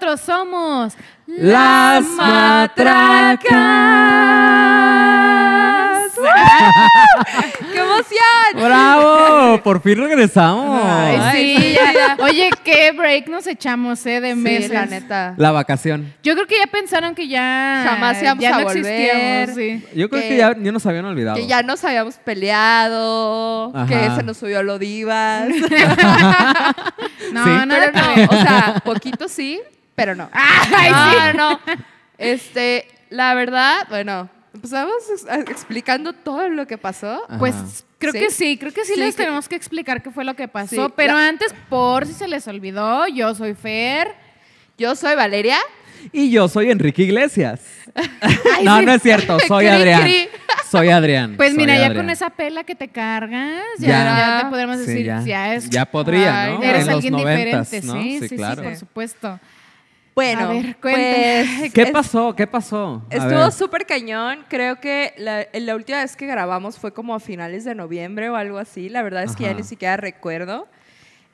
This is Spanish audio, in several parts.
Nosotros somos Las Matracas. ¡Qué emoción! ¡Bravo! Por fin regresamos. Ay, sí, ya. ya. Oye, qué break nos echamos, ¿eh? De Sí, meses. la neta. La vacación. Yo creo que ya pensaron que ya. Jamás íbamos ya a no volver. sí. Yo creo que, Que- ya, ya nos habían olvidado. Que ya nos habíamos peleado, Ajá. que se nos subió lo divas. No, Sí. que no, ver. o sea, poquito sí, pero no. Ay, no, sí. no, no. Este, la verdad, bueno, empezamos ex- explicando todo lo que pasó. Ajá. Pues creo Sí. que sí, creo que sí, Sí, les que- tenemos que explicar qué fue lo que pasó. Sí, pero la- antes, por si se les olvidó, yo soy Fer. Yo soy Valeria. Y yo soy Enrique Iglesias. Ay, no, sí. no es cierto. Soy Cri, Adrián. cri. Soy Adrián. Pues soy mira, ya Adrián. con esa pela que te cargas, ya, Ya. ya te podríamos Sí, decir, ya. ya, es. Ya podría, Ay, ¿no? Eres en los alguien noventas, diferente, ¿no? sí, sí, sí, claro. por supuesto. Bueno, A ver, pues. ¿Qué es- pasó? ¿Qué pasó? A Estuvo súper cañón. Creo que la, la última vez que grabamos fue como a finales de noviembre o algo así. La verdad es que ya ni siquiera recuerdo.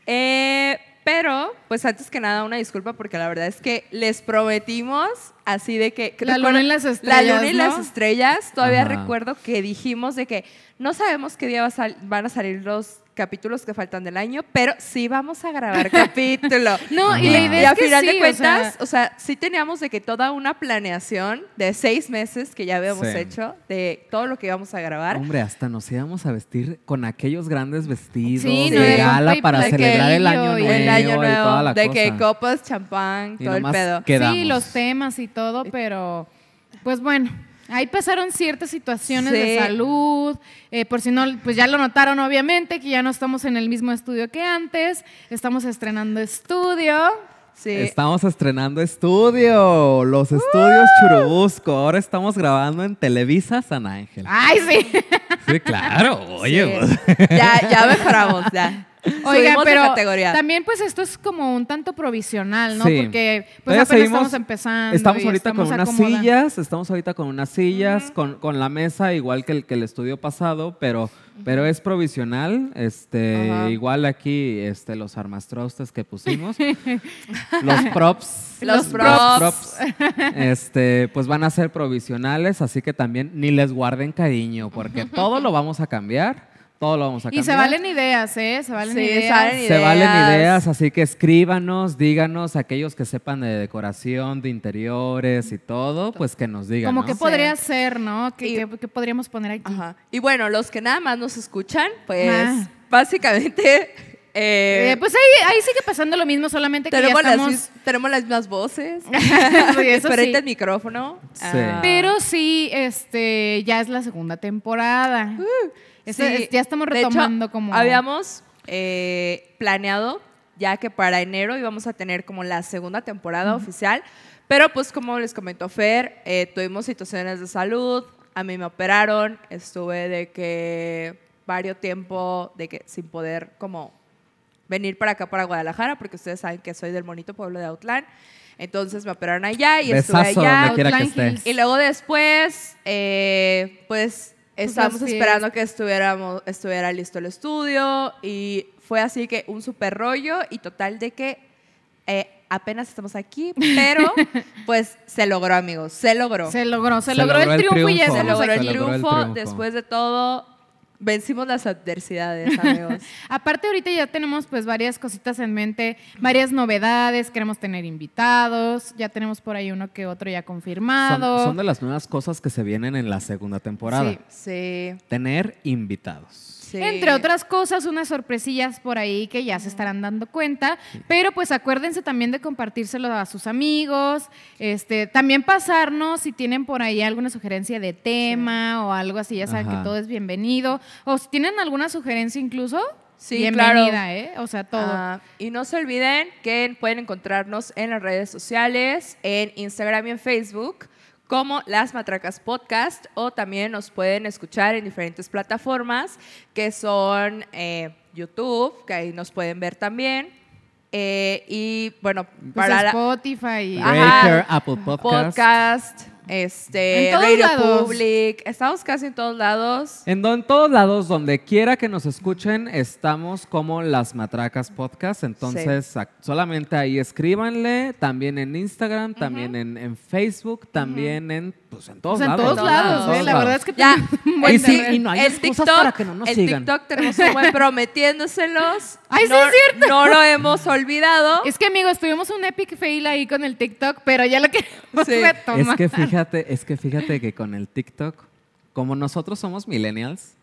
Eh, pero, pues antes que nada, una disculpa porque la verdad es que les prometimos así de que... La luna y las La estrellas, luna y ¿no? las estrellas. Todavía Ajá. recuerdo que dijimos de que no sabemos qué día va a sal- van a salir los capítulos que faltan del año, pero sí vamos a grabar capítulo. No, y Y idea a es que final sí, de o cuentas, sea, o sea, sí teníamos de que toda una planeación de seis meses que ya habíamos Sí. hecho de todo lo que íbamos a grabar. Hombre, hasta nos íbamos a vestir con aquellos grandes vestidos Sí, de gala y para celebrar el año y nuevo el año y toda nuevo, la de cosa. que copas, champán, Y todo el pedo. quedamos. Sí, los temas y todo, pero pues bueno, ahí pasaron ciertas situaciones de salud. eh, por si no, pues ya lo notaron obviamente, que ya no estamos en el mismo estudio que antes. Estamos estrenando estudio. Sí. Estamos estrenando estudio, los estudios Churubusco. Ahora estamos grabando en Televisa San Ángel. ¡Ay, sí! Sí, claro. Oye, Sí. ya, ya mejoramos, ya. De pero categoría. también pues esto es como un tanto provisional, ¿no? Sí. Porque pues Todavía apenas seguimos- estamos empezando. Estamos ahorita estamos con unas sillas, estamos ahorita con unas sillas, con, con la mesa igual que el, que el estudio pasado, pero, pero es provisional. Este, igual aquí este, los armastrostes que pusimos, los props. Los props. props. este, pues van a ser provisionales, así que también ni les guarden cariño, porque todo lo vamos a cambiar, todo lo vamos a Y cambiar. se valen ideas, ¿eh? Se valen Sí, ideas. salen Se valen ideas. así que escríbanos, díganos, aquellos que sepan de decoración, de interiores y todo, pues que nos digan. Como ¿no? que podría ser, ¿no? ¿Qué, Y- qué- qué podríamos poner aquí? Ajá. Y bueno, los que nada más nos escuchan, pues Ah. básicamente eh, Eh, pues ahí, ahí sigue pasando lo mismo, solamente que tenemos, las, estamos... tenemos las mismas voces, Sí, eso diferente sí. micrófono. Sí. Ah, Pero sí, este, ya es la segunda temporada. Esta- sí. es- ya estamos De hecho, retomando como... Habíamos eh, planeado ya que para enero íbamos a tener como la segunda temporada oficial, pero pues como les comentó Fer, eh, tuvimos situaciones de salud, a mí me operaron, estuve de que varios tiempo de que sin poder como venir para acá, para Guadalajara, porque ustedes saben que soy del bonito pueblo de Autlán. Entonces me operaron allá y Besazo estuve allá. donde quiera que Outline esté. Hills. Y luego después, eh, pues estábamos esperando que estuviéramos, estuviera listo el estudio y fue así que un super rollo y total de que eh, apenas estamos aquí, pero pues se logró amigos, se logró. Se logró, se, Se logró, logró el triunfo y ya triunfo. Se el aquí. Se logró el triunfo, triunfo. después de todo vencimos las adversidades, amigos. Aparte ahorita ya tenemos pues varias cositas en mente, varias novedades, queremos tener invitados, ya tenemos por ahí uno que otro ya Son, confirmado. son de las nuevas cosas que se vienen en la segunda temporada. Sí. Sí, Tener invitados. Sí. Entre otras cosas, unas sorpresillas por ahí que ya se estarán dando cuenta, pero pues acuérdense también de compartírselo a sus amigos, este, también pasarnos si tienen por ahí alguna sugerencia de tema o algo así, ya saben Ajá. que todo es bienvenido, o si tienen alguna sugerencia incluso, Sí, bienvenida, claro. ¿eh? O sea, todo. Ah, y no se olviden que pueden encontrarnos en las redes sociales, en Instagram y en Facebook, como Las Matracas Podcast, o también nos pueden escuchar en diferentes plataformas, que son eh, YouTube, que ahí nos pueden ver también. eh, y bueno, Pues para la Spotify. Ajá. Breaker, Apple Podcast. podcast, este, En todos Radio lados. Public. Estamos casi en todos lados. En, do- en todos lados, donde quiera que nos escuchen, estamos como Las Matracas Podcast. Entonces, solamente ahí escríbanle. También en Instagram, también en, en Facebook, también en, pues, en todos sea, en lados. todos lados, ¿eh? La verdad lados. es que Ya. tiene un buen El tic- terreno. y no hay el excusas TikTok, para que no nos el sigan. TikTok tenemos un buen prometiéndoselos. Ay, sí no, es cierto. No lo hemos olvidado. Es que, amigos, tuvimos un epic fail ahí con el TikTok, pero ya lo queremos Sí. retomar. Es que fíjate, es que fíjate que con el TikTok, como nosotros somos millennials,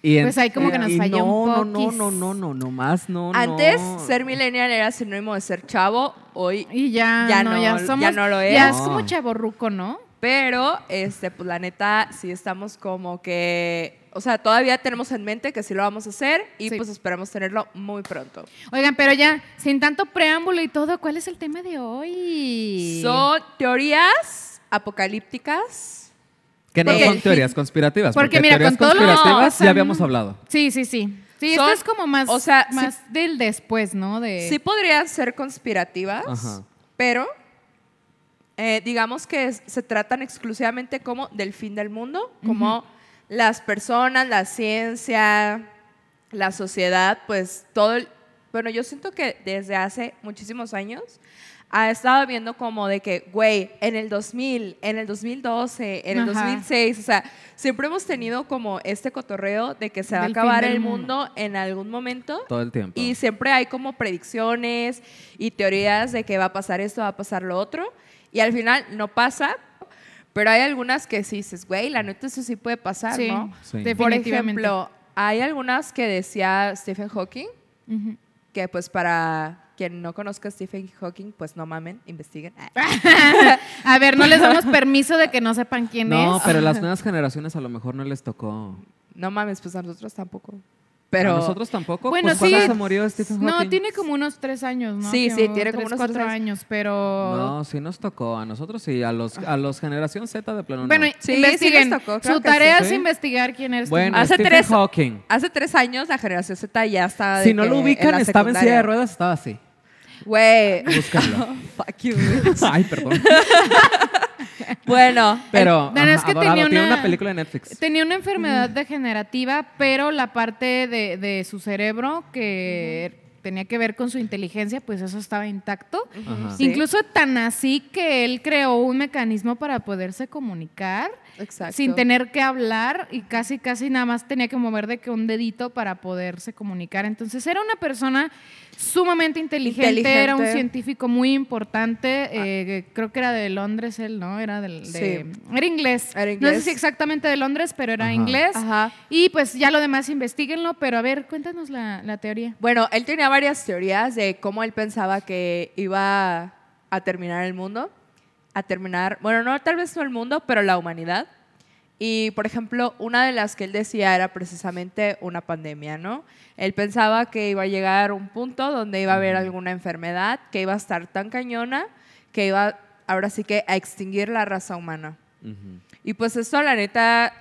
y en- Pues ahí como que nos falló no, un no, no, no, no, no, no más, no, Antes, no. ser millennial era sinónimo de ser chavo. Hoy Y ya, Ya no, no- ya ya no lo es. Ya es como chaborruco, ¿no? Pero, este, pues la neta, sí estamos como que, o sea, todavía tenemos en mente que sí lo vamos a hacer y Sí. pues esperamos tenerlo muy pronto. Oigan, pero ya, sin tanto preámbulo y todo, ¿cuál es el tema de hoy? Son teorías apocalípticas. Que no de- son teorías conspirativas. Porque Porque, mira, teorías con todo lo que conspirativas pasan- ya habíamos hablado. Sí, sí, sí. Sí, Son- esto es como más, o sea, sí- más del después, ¿no? De, Sí podrían ser conspirativas, Ajá. pero eh, digamos que es- se tratan exclusivamente como del fin del mundo, como las personas, la ciencia, la sociedad, pues todo el... Bueno, yo siento que desde hace muchísimos años ha estado viendo como de que, güey, en el 2000, en el 2012, en el Ajá. 2006, o sea, siempre hemos tenido como este cotorreo de que se va a Del acabar el mundo. mundo en algún momento. Todo el tiempo. Y siempre hay como predicciones y teorías de que va a pasar esto, va a pasar lo otro. Y al final no pasa. Pero hay algunas que sí dices, güey, la neta eso sí puede pasar, Sí, ¿no? Sí. Por ejemplo, hay algunas que decía Stephen Hawking, que pues para quien no conozca a Stephen Hawking, pues no mamen, investiguen. A ver, no les damos permiso de que no sepan quién no, es. pero las nuevas generaciones a lo mejor no les tocó. No mames, pues a nosotros tampoco. ¿A Pero nosotros tampoco? Bueno, Pues, ¿Cuándo sí. se murió Stephen Hawking? No, tiene como unos tres años, ¿no? Sí, sí, tiene como unos cuatro tres años, pero... No, sí nos tocó. A nosotros sí. A los, a los generación Z de plano no. Bueno, Sí, investiguen. sí les tocó, Su tarea sí. es investigar quién es. Bueno, Hace Stephen tres- Hawking. hace tres años la generación Z ya estaba de Si no lo en ubican, la estaba en silla de ruedas, estaba así. Güey. Búscalo. Fuck you. Ay, perdón. Bueno, Pero Bueno, es ajá, que adorado, tenía tiene una- una película de Netflix. Tenía una enfermedad degenerativa, pero la parte de, de su cerebro que tenía que ver con su inteligencia, pues eso estaba intacto. Ajá. Sí. Incluso tan así que él creó un mecanismo para poderse comunicar Exacto. sin tener que hablar y casi, casi nada más tenía que mover de que un dedito para poderse comunicar. Entonces era una persona sumamente inteligente, Inteligente. era un científico muy importante, eh, creo que era de Londres él, ¿no? Era del, de- Sí. era inglés. Era No sé si exactamente de Londres, pero era Ajá. inglés. Ajá. Y pues ya lo demás investiguenlo, pero a ver, cuéntanos la, la teoría. Bueno, él tenía varias teorías de cómo él pensaba que iba a terminar el mundo. A terminar, bueno, no tal vez no el mundo, pero la humanidad. Y, por ejemplo, una de las que él decía era precisamente una pandemia, ¿no? Él pensaba que iba a llegar un punto donde iba a haber alguna enfermedad, que iba a estar tan cañona, que iba ahora sí que a extinguir la raza humana. Y pues esto, la neta,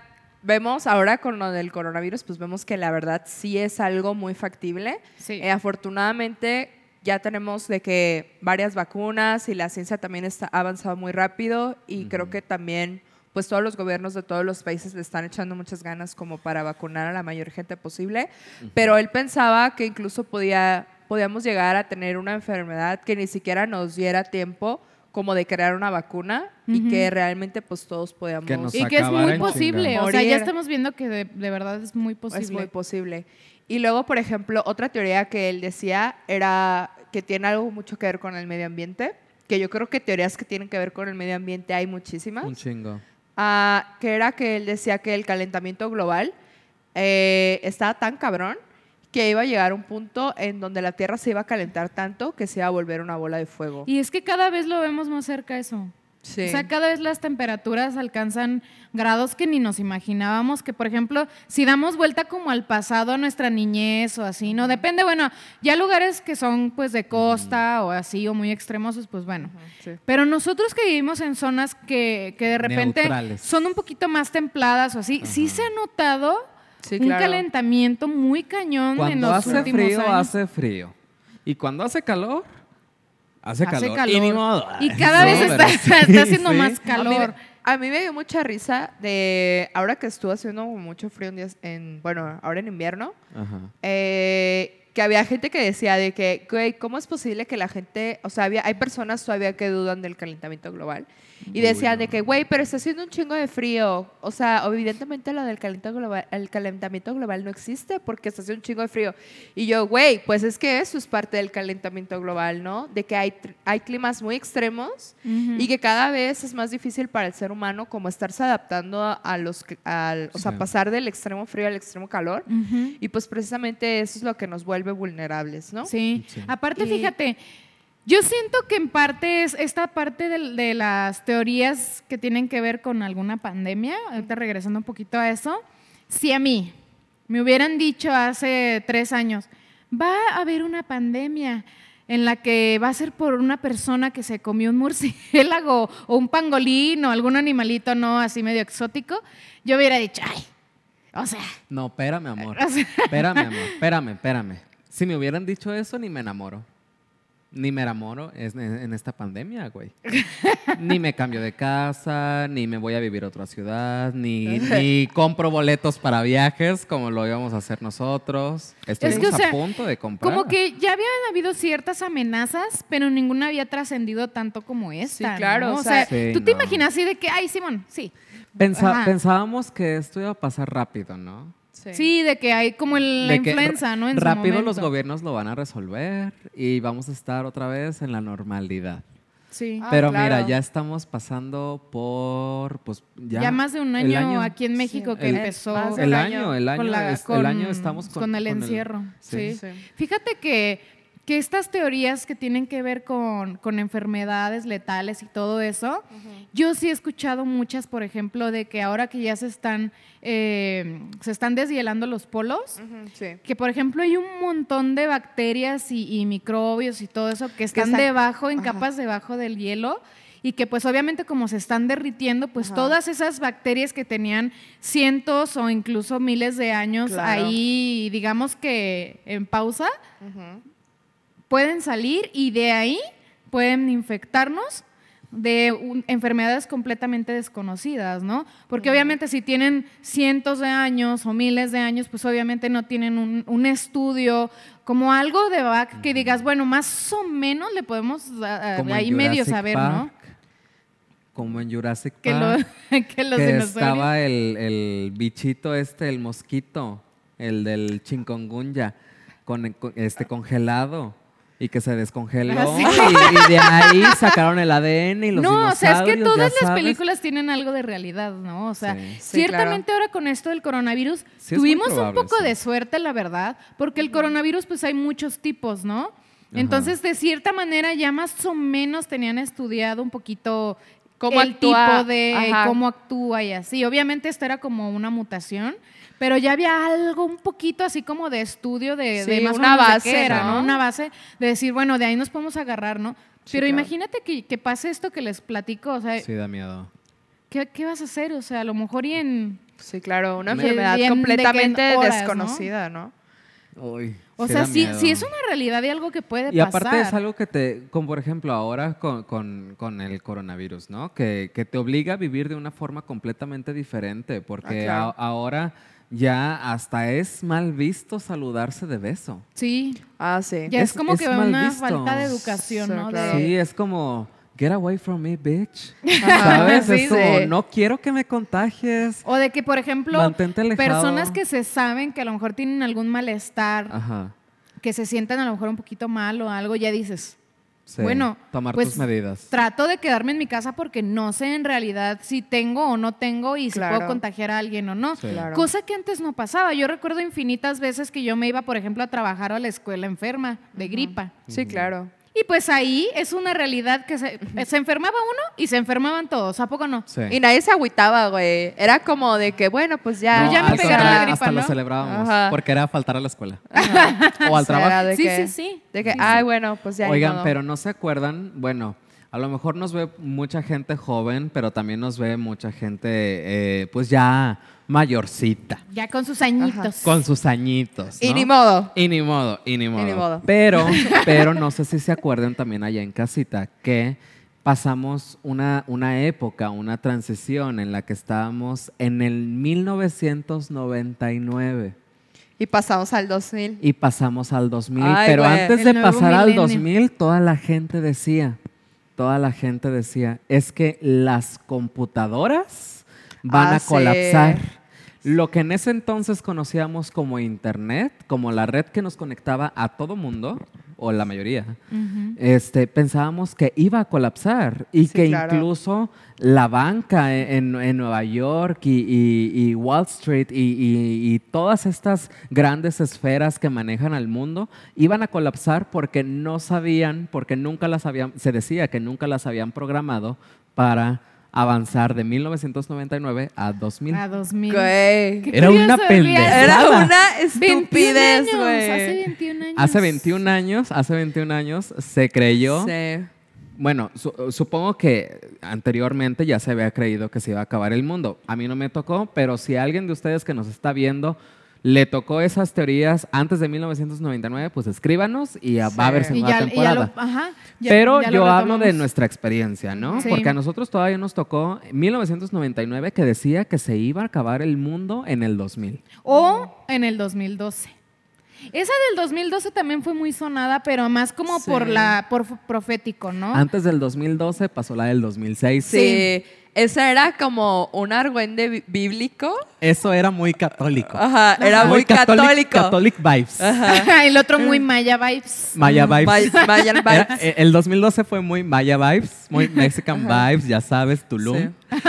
vemos ahora con lo del coronavirus, pues vemos que la verdad sí es algo muy factible. Sí. Eh, afortunadamente ya tenemos de que varias vacunas y la ciencia también está, ha avanzado muy rápido y creo que también pues todos los gobiernos de todos los países le están echando muchas ganas como para vacunar a la mayor gente posible, pero él pensaba que incluso podía, podíamos llegar a tener una enfermedad que ni siquiera nos diera tiempo como de crear una vacuna y Ujú. que realmente pues todos podíamos Que nos Y que es muy posible, o sea, ya estamos viendo que de, de verdad es muy posible. Es muy posible. Y luego, por ejemplo, otra teoría que él decía era que tiene algo mucho que ver con el medio ambiente, que yo creo que teorías que tienen que ver con el medio ambiente hay muchísimas. Un chingo. Ah, que era que él decía que el calentamiento global eh, estaba tan cabrón que iba a llegar un punto en donde la Tierra se iba a calentar tanto que se iba a volver una bola de fuego. Y es que cada vez lo vemos más cerca eso. Sí. O sea, cada vez las temperaturas alcanzan grados que ni nos imaginábamos, que por ejemplo, si damos vuelta como al pasado, a nuestra niñez o así, ¿no? Depende, bueno, ya lugares que son pues de costa o así, o muy extremosos, pues bueno. Sí. Pero nosotros que vivimos en zonas que, que de repente Neutrales. son un poquito más templadas o así, sí se ha notado Sí, un claro. calentamiento muy cañón en Cuando los hace últimos frío, años. hace frío. Y cuando hace calor, Hace Hace calor. calor. Y ni modo. Y cada No, vez está, sí, está haciendo sí. más calor. a mí me dio mucha risa de ahora que estuvo haciendo mucho frío en días, en, bueno, ahora en invierno, Ajá. eh, que había gente que decía de que, güey, ¿cómo es posible que la gente, o sea, había, hay personas todavía que dudan del calentamiento global? Y decían de que, güey, pero está haciendo un chingo de frío. O sea, evidentemente lo del calentamiento global, el calentamiento global no existe porque está haciendo un chingo de frío. Y yo, güey, pues es que eso es parte del calentamiento global, ¿no? De que hay, hay climas muy extremos Ujú. y que cada vez es más difícil para el ser humano como estarse adaptando a, a los, al, o sea, Sí. pasar del extremo frío al extremo calor. Ujú. Y pues precisamente eso es lo que nos vuelve vulnerables, ¿no? Sí. Sí. Aparte, Y- fíjate, yo siento que en parte es esta parte de, las teorías que tienen que ver con alguna pandemia, ahorita regresando un poquito a eso, si a mí me hubieran dicho hace tres años, va a haber una pandemia en la que va a ser por una persona que se comió un murciélago o un pangolín o algún animalito no así medio exótico, yo hubiera dicho, ay, o sea, No, espérame, amor. o sea, Espérame, amor. Espérame, espérame. Si me hubieran dicho eso, ni me enamoro. Ni me enamoro es- en, en esta pandemia, güey. ni me cambio de casa, ni me voy a vivir a otra ciudad, ni, ni compro boletos para viajes como lo íbamos a hacer nosotros. Estuvimos que, o sea, a punto de comprar. Como que ya habían habido ciertas amenazas, pero ninguna había trascendido tanto como esta. Sí, claro, ¿no? o sea, Sí, tú te imaginas así de que, ay, Simón, sí. Pensa- Ajá. pensábamos que esto iba a pasar rápido, ¿no? Sí, de que hay como el- la influenza, ¿no? En su rápido los gobiernos lo van a resolver y vamos a estar otra vez en la normalidad. Sí. Ah, Pero claro. mira, ya estamos pasando por, pues ya. ya, más de un año, aquí en México que el- empezó. El año, el año, con la- es- con- el año estamos con, con el con encierro. sí. Sí. Fíjate que, que estas teorías que tienen que ver con, con enfermedades letales y todo eso, yo sí he escuchado muchas, por ejemplo, de que ahora que ya se están, eh, se están deshielando los polos, sí. que por ejemplo hay un montón de bacterias y, y microbios y todo eso que están, están- debajo, en capas debajo del hielo. Y que pues obviamente como se están derritiendo, pues Ajá. todas esas bacterias que tenían cientos o incluso miles de años Claro. ahí, digamos que en pausa. Pueden salir y de ahí pueden infectarnos de un- enfermedades completamente desconocidas, ¿no? Porque obviamente si tienen cientos de años o miles de años, pues obviamente no tienen un, un estudio como algo de back que digas, bueno, más o menos le podemos ah, ah, ahí medio saber, ¿no? Como en Jurassic Que, lo- que los que dinosaurios. estaba el, el bichito este, el mosquito, el del chingongunya, con- este congelado. Y que se descongeló. Ah, sí. y, y de ahí sacaron el ADN y los no, o sea, es que todas las películas tienen algo de realidad, ¿no? O sea, Sí. Sí, ciertamente ahora con esto del coronavirus tuvimos un poco sí. de suerte, la verdad, porque el coronavirus pues hay muchos tipos, ¿no? Entonces, de cierta manera ya más o menos tenían estudiado un poquito Cómo el actúa, tipo de ajá. cómo actúa y así. Obviamente esto era como una mutación, pero ya había algo un poquito así como de estudio de, de más una de base, qué era, ¿no? Una base de decir, bueno, de ahí nos podemos agarrar, ¿no? Sí, Pero claro. imagínate que, que pase esto que les platico, o sea, Sí, da miedo. ¿qué, qué vas a hacer? O sea, a lo mejor y en... Sí, claro, una Me- enfermedad de en completamente desconocida, ¿no? Uy, O sí sea, sí, miedo. sí es una realidad y algo que puede Y aparte pasar. es algo que te, como por ejemplo ahora con, con- con el coronavirus, ¿no? Que, que te obliga a vivir de una forma completamente diferente, porque Ah, claro. a- ahora ya hasta es mal visto saludarse de beso. Sí, Ah, sí. ya es, Es- como es que una visto. falta de educación, Sí, ¿no? claro. Sí, es como, get away from me, bitch. Ajá, ¿Sabes? sí, es como, sí. no quiero que me contagies. O de que, por ejemplo, personas que se saben que a lo mejor tienen algún malestar, Ajá. que se sientan a lo mejor un poquito mal o algo, ya dices, sí. Bueno, Tomar pues, tus medidas. trato de quedarme en mi casa porque no sé en realidad si tengo o no tengo y si Claro. puedo contagiar a alguien o no. Sí. Claro. Cosa que antes no pasaba. Yo recuerdo infinitas veces que yo me iba, por ejemplo, a trabajar a la escuela enferma de gripa. Sí, claro. Y pues ahí es una realidad que se, se enfermaba uno y se enfermaban todos, ¿a poco no? Sí. Y nadie se agüitaba, güey. Era como de que, bueno, pues ya. No, ya me pegaron la gripa, Hasta ¿no? lo celebrábamos, Ajá. porque era faltar a la escuela. Ajá. O al O sea, trabajo. de Sí, que- sí, sí. De que, Sí, ay, bueno, pues ya. Oigan, pero no se acuerdan, bueno, A lo mejor nos ve mucha gente joven, pero también nos ve mucha gente, eh, pues ya mayorcita, Ya con sus añitos. con sus añitos. Y ¿no? ni modo. Y ni modo, y ni modo. ni modo. Pero, pero no sé si se acuerdan también allá en casita que pasamos una, una época, una transición en la que estábamos en el 1999 Y pasamos al 2000. y pasamos al 2000. Ay, pero güey. antes de pasar al milenio. 2000, toda la gente decía, toda la gente decía, es que las computadoras van a colapsar. Lo que en ese entonces conocíamos como Internet, como la red que nos conectaba a todo mundo, o la mayoría, este, pensábamos que iba a colapsar y Sí, que claro. incluso la banca en, en Nueva York y, y- y Wall Street y, y- y todas estas grandes esferas que manejan al mundo iban a colapsar porque no sabían, porque nunca las habían, se decía que nunca las habían programado para avanzar de 1999 a 2000. A 2000. Güey. Qué Era una pendejada. Era una 21 estupidez, güey. Hace 21 años. Hace 21 años, hace 21 años se creyó Sí. Bueno, su- supongo que anteriormente ya se había creído que se iba a acabar el mundo. A mí no me tocó, pero si alguien de ustedes que nos está viendo le tocó esas teorías antes de 1999, pues escríbanos y ya va a haber. Y segunda ya, y ya temporada. lo, ajá, ya- pero yo hablo de nuestra experiencia, ¿no? Sí. Porque a nosotros todavía nos tocó 1999 que decía que se iba a acabar el mundo en el 2000. O en el 2012. Esa del 2012 también fue muy sonada, pero más como Sí. por la por profético, ¿no? Antes del 2012 pasó la del 2006. Sí. Esa era como un argüende bí- bíblico. Eso era muy católico. Ajá, era muy, católico. Catholic vibes. el otro muy Maya Vibes. Maya vibes. May- Mayan Era- vibes. eh, el 2012 fue muy Maya vibes, muy Mexican vibes, ya sabes, Tulum. Sí.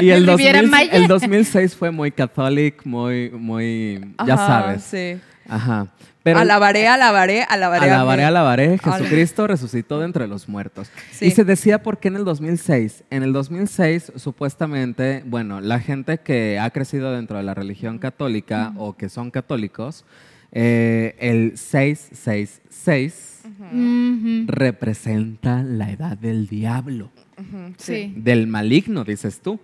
Y el, El Riviera 2000 Maya. el 2006 fue muy catholic, muy, muy, ya Ajá, sabes. Sí. Ajá. Pero alabaré, alabaré, alabaré. a alabaré, alabaré, Ala- Jesucristo resucitó de entre los muertos. Sí. Y se decía por qué en el 2006. En el 2006, supuestamente, bueno, la gente que ha crecido dentro de la religión católica o que son católicos, eh, el 666 Ujú. representa la edad del diablo, Sí. del maligno, dices tú.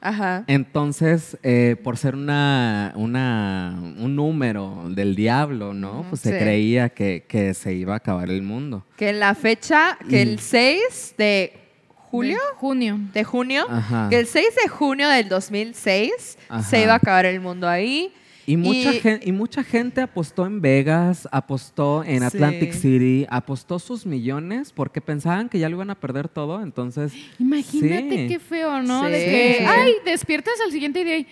Ajá. Entonces, eh, por ser una, una- un número del diablo, ¿no? Pues se creía que, que se iba a acabar el mundo. Que en la fecha, que Y- el 6 de julio, De junio. de junio, Ajá. que el 6 de junio del 2006 Ajá. se iba a acabar el mundo ahí. Y mucha, Y- gen- y mucha gente apostó en Vegas, apostó en Atlantic Sí. City, apostó sus millones porque pensaban que ya lo iban a perder todo. Entonces, Imagínate sí. qué feo, ¿no? Sí. De que, ay, despiertas al siguiente día y,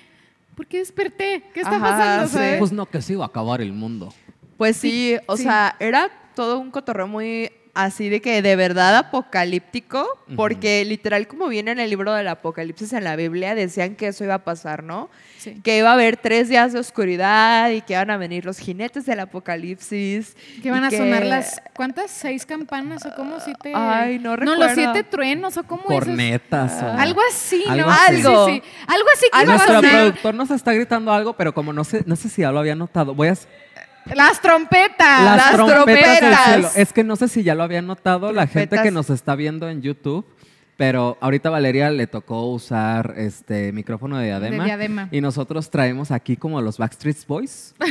¿por qué desperté? ¿Qué está Ajá, pasando? sabes? pues no, que se iba a acabar el mundo. Pues sí, o sí. sea, era todo un cotorreo muy así de que de verdad apocalíptico, porque literal como viene en el libro del Apocalipsis en la Biblia, decían que eso iba a pasar, ¿no? Sí. Que iba a haber tres días de oscuridad y que iban a venir los jinetes del Apocalipsis. Que van y a sonar las, ¿cuántas? ¿Seis campanas o cómo? ¿Siete? Ay, no No, recuerdo. los siete truenos o cómo? Cornetas. o- Algo así, Algo ¿no? así. Sí, sí, Algo. sí. Algo así que Algo iba a Nuestro así. sonar. productor nos está gritando algo, pero como no sé, no sé si ya lo había notado, voy a... Las trompetas. Las, las trompetas, del trompetas. cielo. Es que no sé si ya lo habían notado la gente que nos está viendo en YouTube, pero ahorita a Valeria le tocó usar este micrófono de diadema. De diadema. Y nosotros traemos aquí como los Backstreet Boys.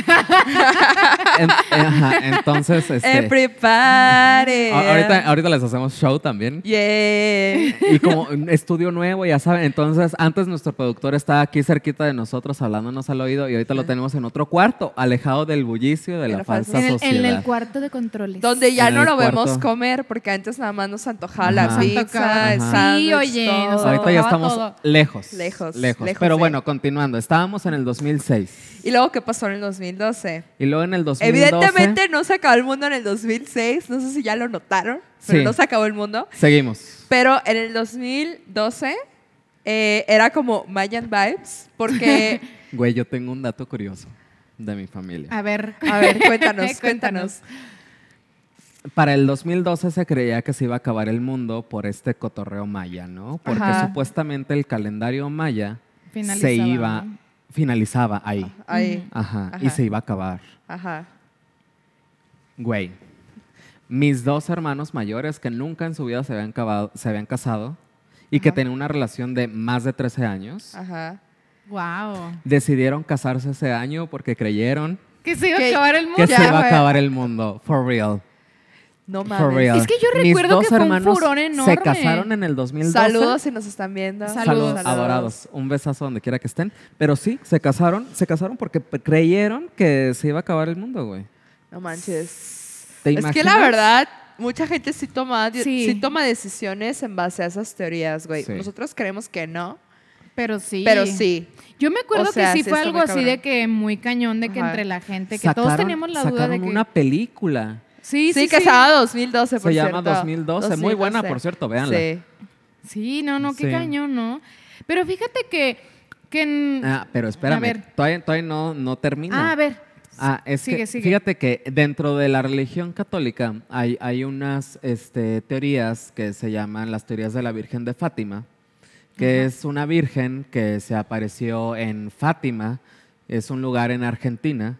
En- ajá, entonces, este, Everybody. a- ahorita, ahorita les hacemos show también. Yeah. Y como un estudio nuevo, ya saben, entonces antes nuestro productor estaba aquí cerquita de nosotros hablándonos al oído y ahorita lo tenemos en otro cuarto, alejado del bullicio de De la falsa en, el, sociedad. en el cuarto de controles. Donde ya En no lo vemos comer, porque antes nada más nos antojaba Ajá. la pizza, Ajá. Sí, oye, nos Ahorita ya estamos todo. lejos. Lejos, Lejos. lejos, Pero sí. bueno, continuando. Estábamos en el 2006. Y luego, ¿qué pasó en el 2012? Y luego en el 2012. Evidentemente no se acabó el mundo en el 2006, no sé si ya lo notaron, pero Sí. no se acabó el mundo. Seguimos. Pero en el 2012 eh, era como Mayan Vibes, porque, Güey, yo tengo un dato curioso de mi familia. A ver. a ver, cuéntanos, cuéntanos. Para el 2012 se creía que se iba a acabar el mundo por este cotorreo maya, ¿no? Porque Ajá. supuestamente el calendario maya Finalizaba, se iba, finalizaba ahí. Ahí, Ajá, y se iba a acabar. ajá. Güey. mis dos hermanos mayores que nunca en su vida se habían, acabado- se habían casado y que tenían una relación de más de 13 años, Ajá. Wow. decidieron casarse ese año porque creyeron Que se iba a acabar el mundo. que se iba a acabar el mundo. For real. No For mames. real. Es que yo Mis recuerdo dos que fue un hermanos furor enorme. Se casaron en el 2012. Saludos si nos están viendo. Saludos. Saludos, adorados. Un besazo donde quiera que estén. Pero sí, se casaron, se casaron porque creyeron que se iba a acabar el mundo, güey. No manches. ¿Te Es que la verdad, mucha gente sí toma, Sí. sí. toma decisiones en base a esas teorías, güey. Sí. Nosotros creemos que no, Pero sí. pero sí. Yo me acuerdo O sea, que sí sí fue algo así de que muy cañón, de que Ajá. entre la gente, que todos teníamos la duda de que... una película. Sí, Sí, sí, estaba 2012, por Se llama cierto. 2012. Muy buena, 2012. por cierto, véanla. Sí. Sí, no, no, qué Sí. cañón, ¿no? Pero fíjate que... que en- Ah, pero espérame, A ver. todavía, todavía no, no termina. Ah, a ver. Ah, es Sigue, que sigue. fíjate que dentro de la religión católica hay, hay unas este, teorías que se llaman las teorías de la Virgen de Fátima, que es una virgen que se apareció en Fátima, es un lugar en Argentina,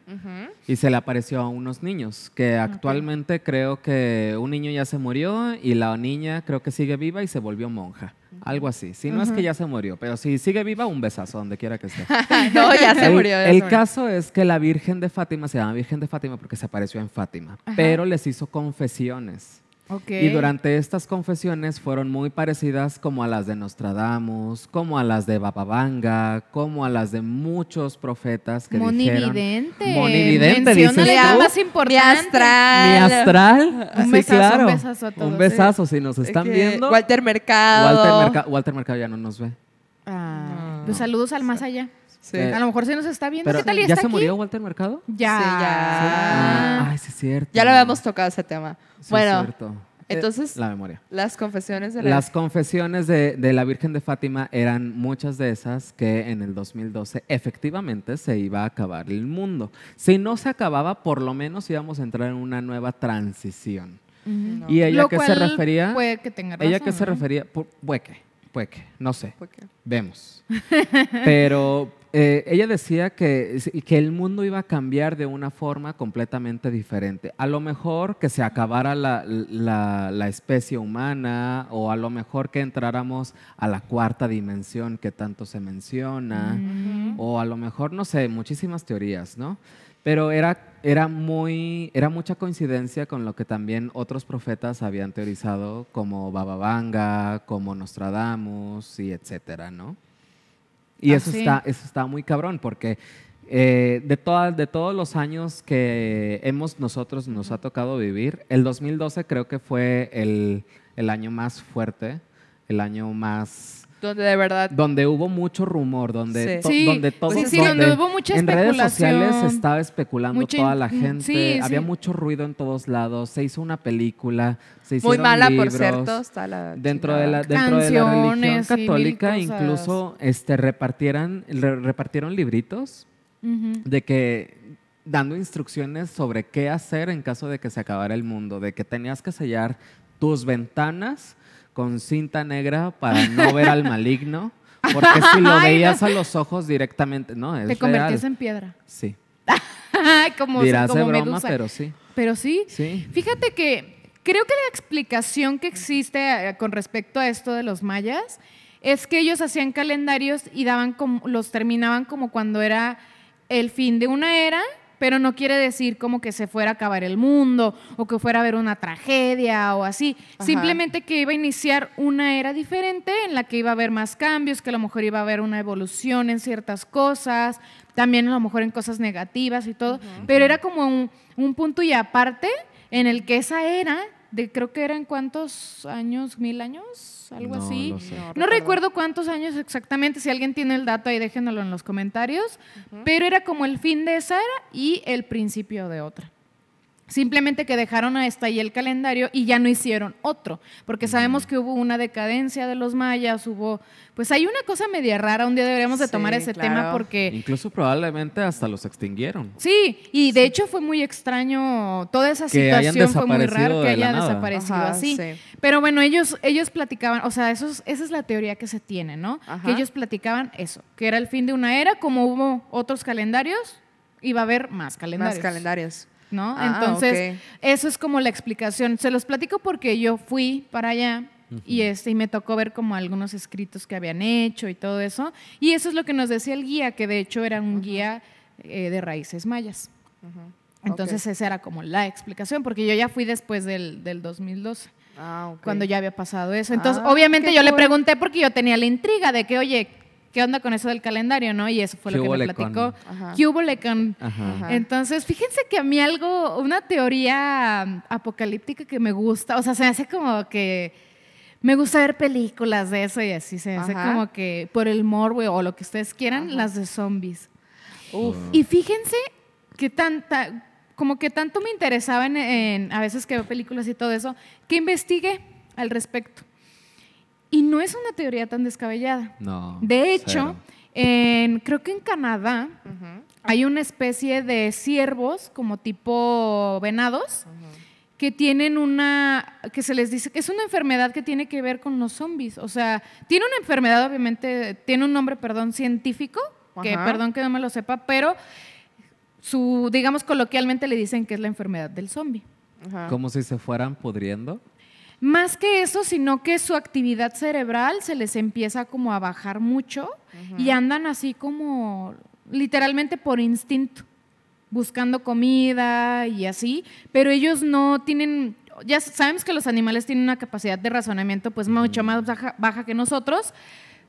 y se le apareció a unos niños, que actualmente creo que un niño ya se murió y la niña creo que sigue viva y se volvió monja. Algo así. Si no es que ya se murió, pero si sigue viva, un besazo donde quiera que esté. no, ya se murió. ya el se murió. caso es que la Virgen de Fátima se llama Virgen de Fátima porque se apareció en Fátima, pero les hizo confesiones. Y durante estas confesiones fueron muy parecidas como a las de Nostradamus, como a las de Baba Vanga, como a las de muchos profetas que dijeron... Monividente. Monividente, más Mi importante. astral. Mi astral. Un sí, besazo, un claro. besazo a todos. Un besazo, si nos están Que viendo. Walter Mercado. Walter, Merca- Walter Mercado ya no nos ve. Ah, pues saludos al más allá. Sí. Eh, A lo mejor se nos está viendo. Pero, ¿Qué tal? ¿Y ¿Ya está se aquí? murió Walter Mercado? Ya. Sí, ya. Ah, ay, sí es cierto. Ya lo habíamos tocado ese tema. Sí, es bueno, cierto. Eh, entonces- la memoria. las confesiones de la... Las confesiones de, de la Virgen de Fátima eran muchas de esas que en el 2012 efectivamente se iba a acabar el mundo. Si no se acababa, por lo menos íbamos a entrar en una nueva transición. Ujú. ¿Y ella Lo qué se cual refería? Puede que tenga razón. ¿Ella qué se ¿no? refería? Pu- Puede que, puede que, no sé. ¿Por qué? Vemos. Pero eh, ella decía que, que el mundo iba a cambiar de una forma completamente diferente. A lo mejor que se acabara la, la- la especie humana o a lo mejor que entráramos a la cuarta dimensión que tanto se menciona o a lo mejor, no sé, muchísimas teorías, ¿no? Pero era, era, muy, era mucha coincidencia con lo que también otros profetas habían teorizado, como Baba Vanga, como Nostradamus y etcétera, ¿no? Y Ah, eso, sí. está, eso está muy cabrón, porque eh, de, todas, de todos los años que hemos nosotros nos ha tocado vivir, el 2012 creo que fue el, el año más fuerte, el año más Donde de verdad... donde hubo mucho rumor, donde, Sí. to- Sí, donde todos, sí, sí, donde hubo mucha en redes sociales se estaba especulando mucha toda la mm, gente, sí, había sí. mucho ruido en todos lados, se hizo una película, se Muy hicieron mala, libros. por cierto. Está la Dentro de la, dentro de la religión católica incluso este, repartieran, re- repartieron libritos de que dando instrucciones sobre qué hacer en caso de que se acabara el mundo, de que tenías que sellar tus ventanas con cinta negra para no ver al maligno, porque si lo veías a los ojos directamente, no, es Te convertías real. en piedra. Sí, como dirás como de broma, medusa. pero sí, Pero sí. sí. Fíjate que creo que la explicación que existe eh, con respecto a esto de los mayas es que ellos hacían calendarios y daban como, los terminaban como cuando era el fin de una era, pero no quiere decir como que se fuera a acabar el mundo o que fuera a haber una tragedia o así. Ajá. Simplemente que iba a iniciar una era diferente en la que iba a haber más cambios, que a lo mejor iba a haber una evolución en ciertas cosas, también a lo mejor en cosas negativas y todo, pero era como un, un punto y aparte en el que esa era, de creo que eran cuántos años, mil años, algo No así. sé. No, No recuerdo. recuerdo cuántos años exactamente, si alguien tiene el dato ahí déjenlo en los comentarios, pero era como el fin de esa era y el principio de otra. Simplemente que dejaron hasta ahí el calendario y ya no hicieron otro, porque sabemos que hubo una decadencia de los mayas, hubo, pues hay una cosa media rara, un día deberíamos de tomar Sí, ese claro. tema porque Incluso probablemente hasta los extinguieron. Sí, y de hecho fue muy extraño, toda esa Que situación fue muy raro que haya desaparecido Ajá, así. sí. Pero bueno, ellos, ellos platicaban, o sea, eso es- esa es la teoría que se tiene, ¿no? Ajá. Que ellos platicaban eso, que era el fin de una era, como hubo otros calendarios, iba a haber más calendarios. Más calendarios. ¿No? Ah, Entonces, eso es como la explicación. Se los platico porque yo fui para allá y, este, y me tocó ver como algunos escritos que habían hecho y todo eso. Y eso es lo que nos decía el guía, que de hecho era un guía eh, de raíces mayas. Entonces, Ok. esa era como la explicación, porque yo ya fui después del, del 2012 Ah, cuando ya había pasado eso. Entonces, Ah, obviamente yo le pregunté porque yo tenía la intriga de que, oye, ¿qué onda con eso del calendario, no? Y eso fue ¿Qué lo que me platicó. Ajá. ¿Qué hubole con- Ajá. Ajá. Entonces, fíjense que a mí algo, una teoría um, apocalíptica que me gusta, o sea, se me hace como que me gusta ver películas de eso y así, se me hace Ajá. como que por el morbo o lo que ustedes quieran, Ajá. las de zombies. Uf. Y fíjense que tanta, como que tanto me interesaba en, en- a veces que veo películas y todo eso, que investigué al respecto. Y no es una teoría tan descabellada. No. De hecho, en- creo que en Canadá hay una especie de ciervos como tipo venados que tienen una, que se les dice que es una enfermedad que tiene que ver con los zombies. O sea, tiene una enfermedad, obviamente, tiene un nombre, perdón, científico, que perdón que no me lo sepa, pero su, digamos coloquialmente le dicen que es la enfermedad del zombie. Como si se fueran pudriendo. Más que eso, sino que su actividad cerebral se les empieza como a bajar mucho y andan así como literalmente por instinto, buscando comida y así, pero ellos no tienen, ya sabemos que los animales tienen una capacidad de razonamiento pues mucho más baja, baja que nosotros,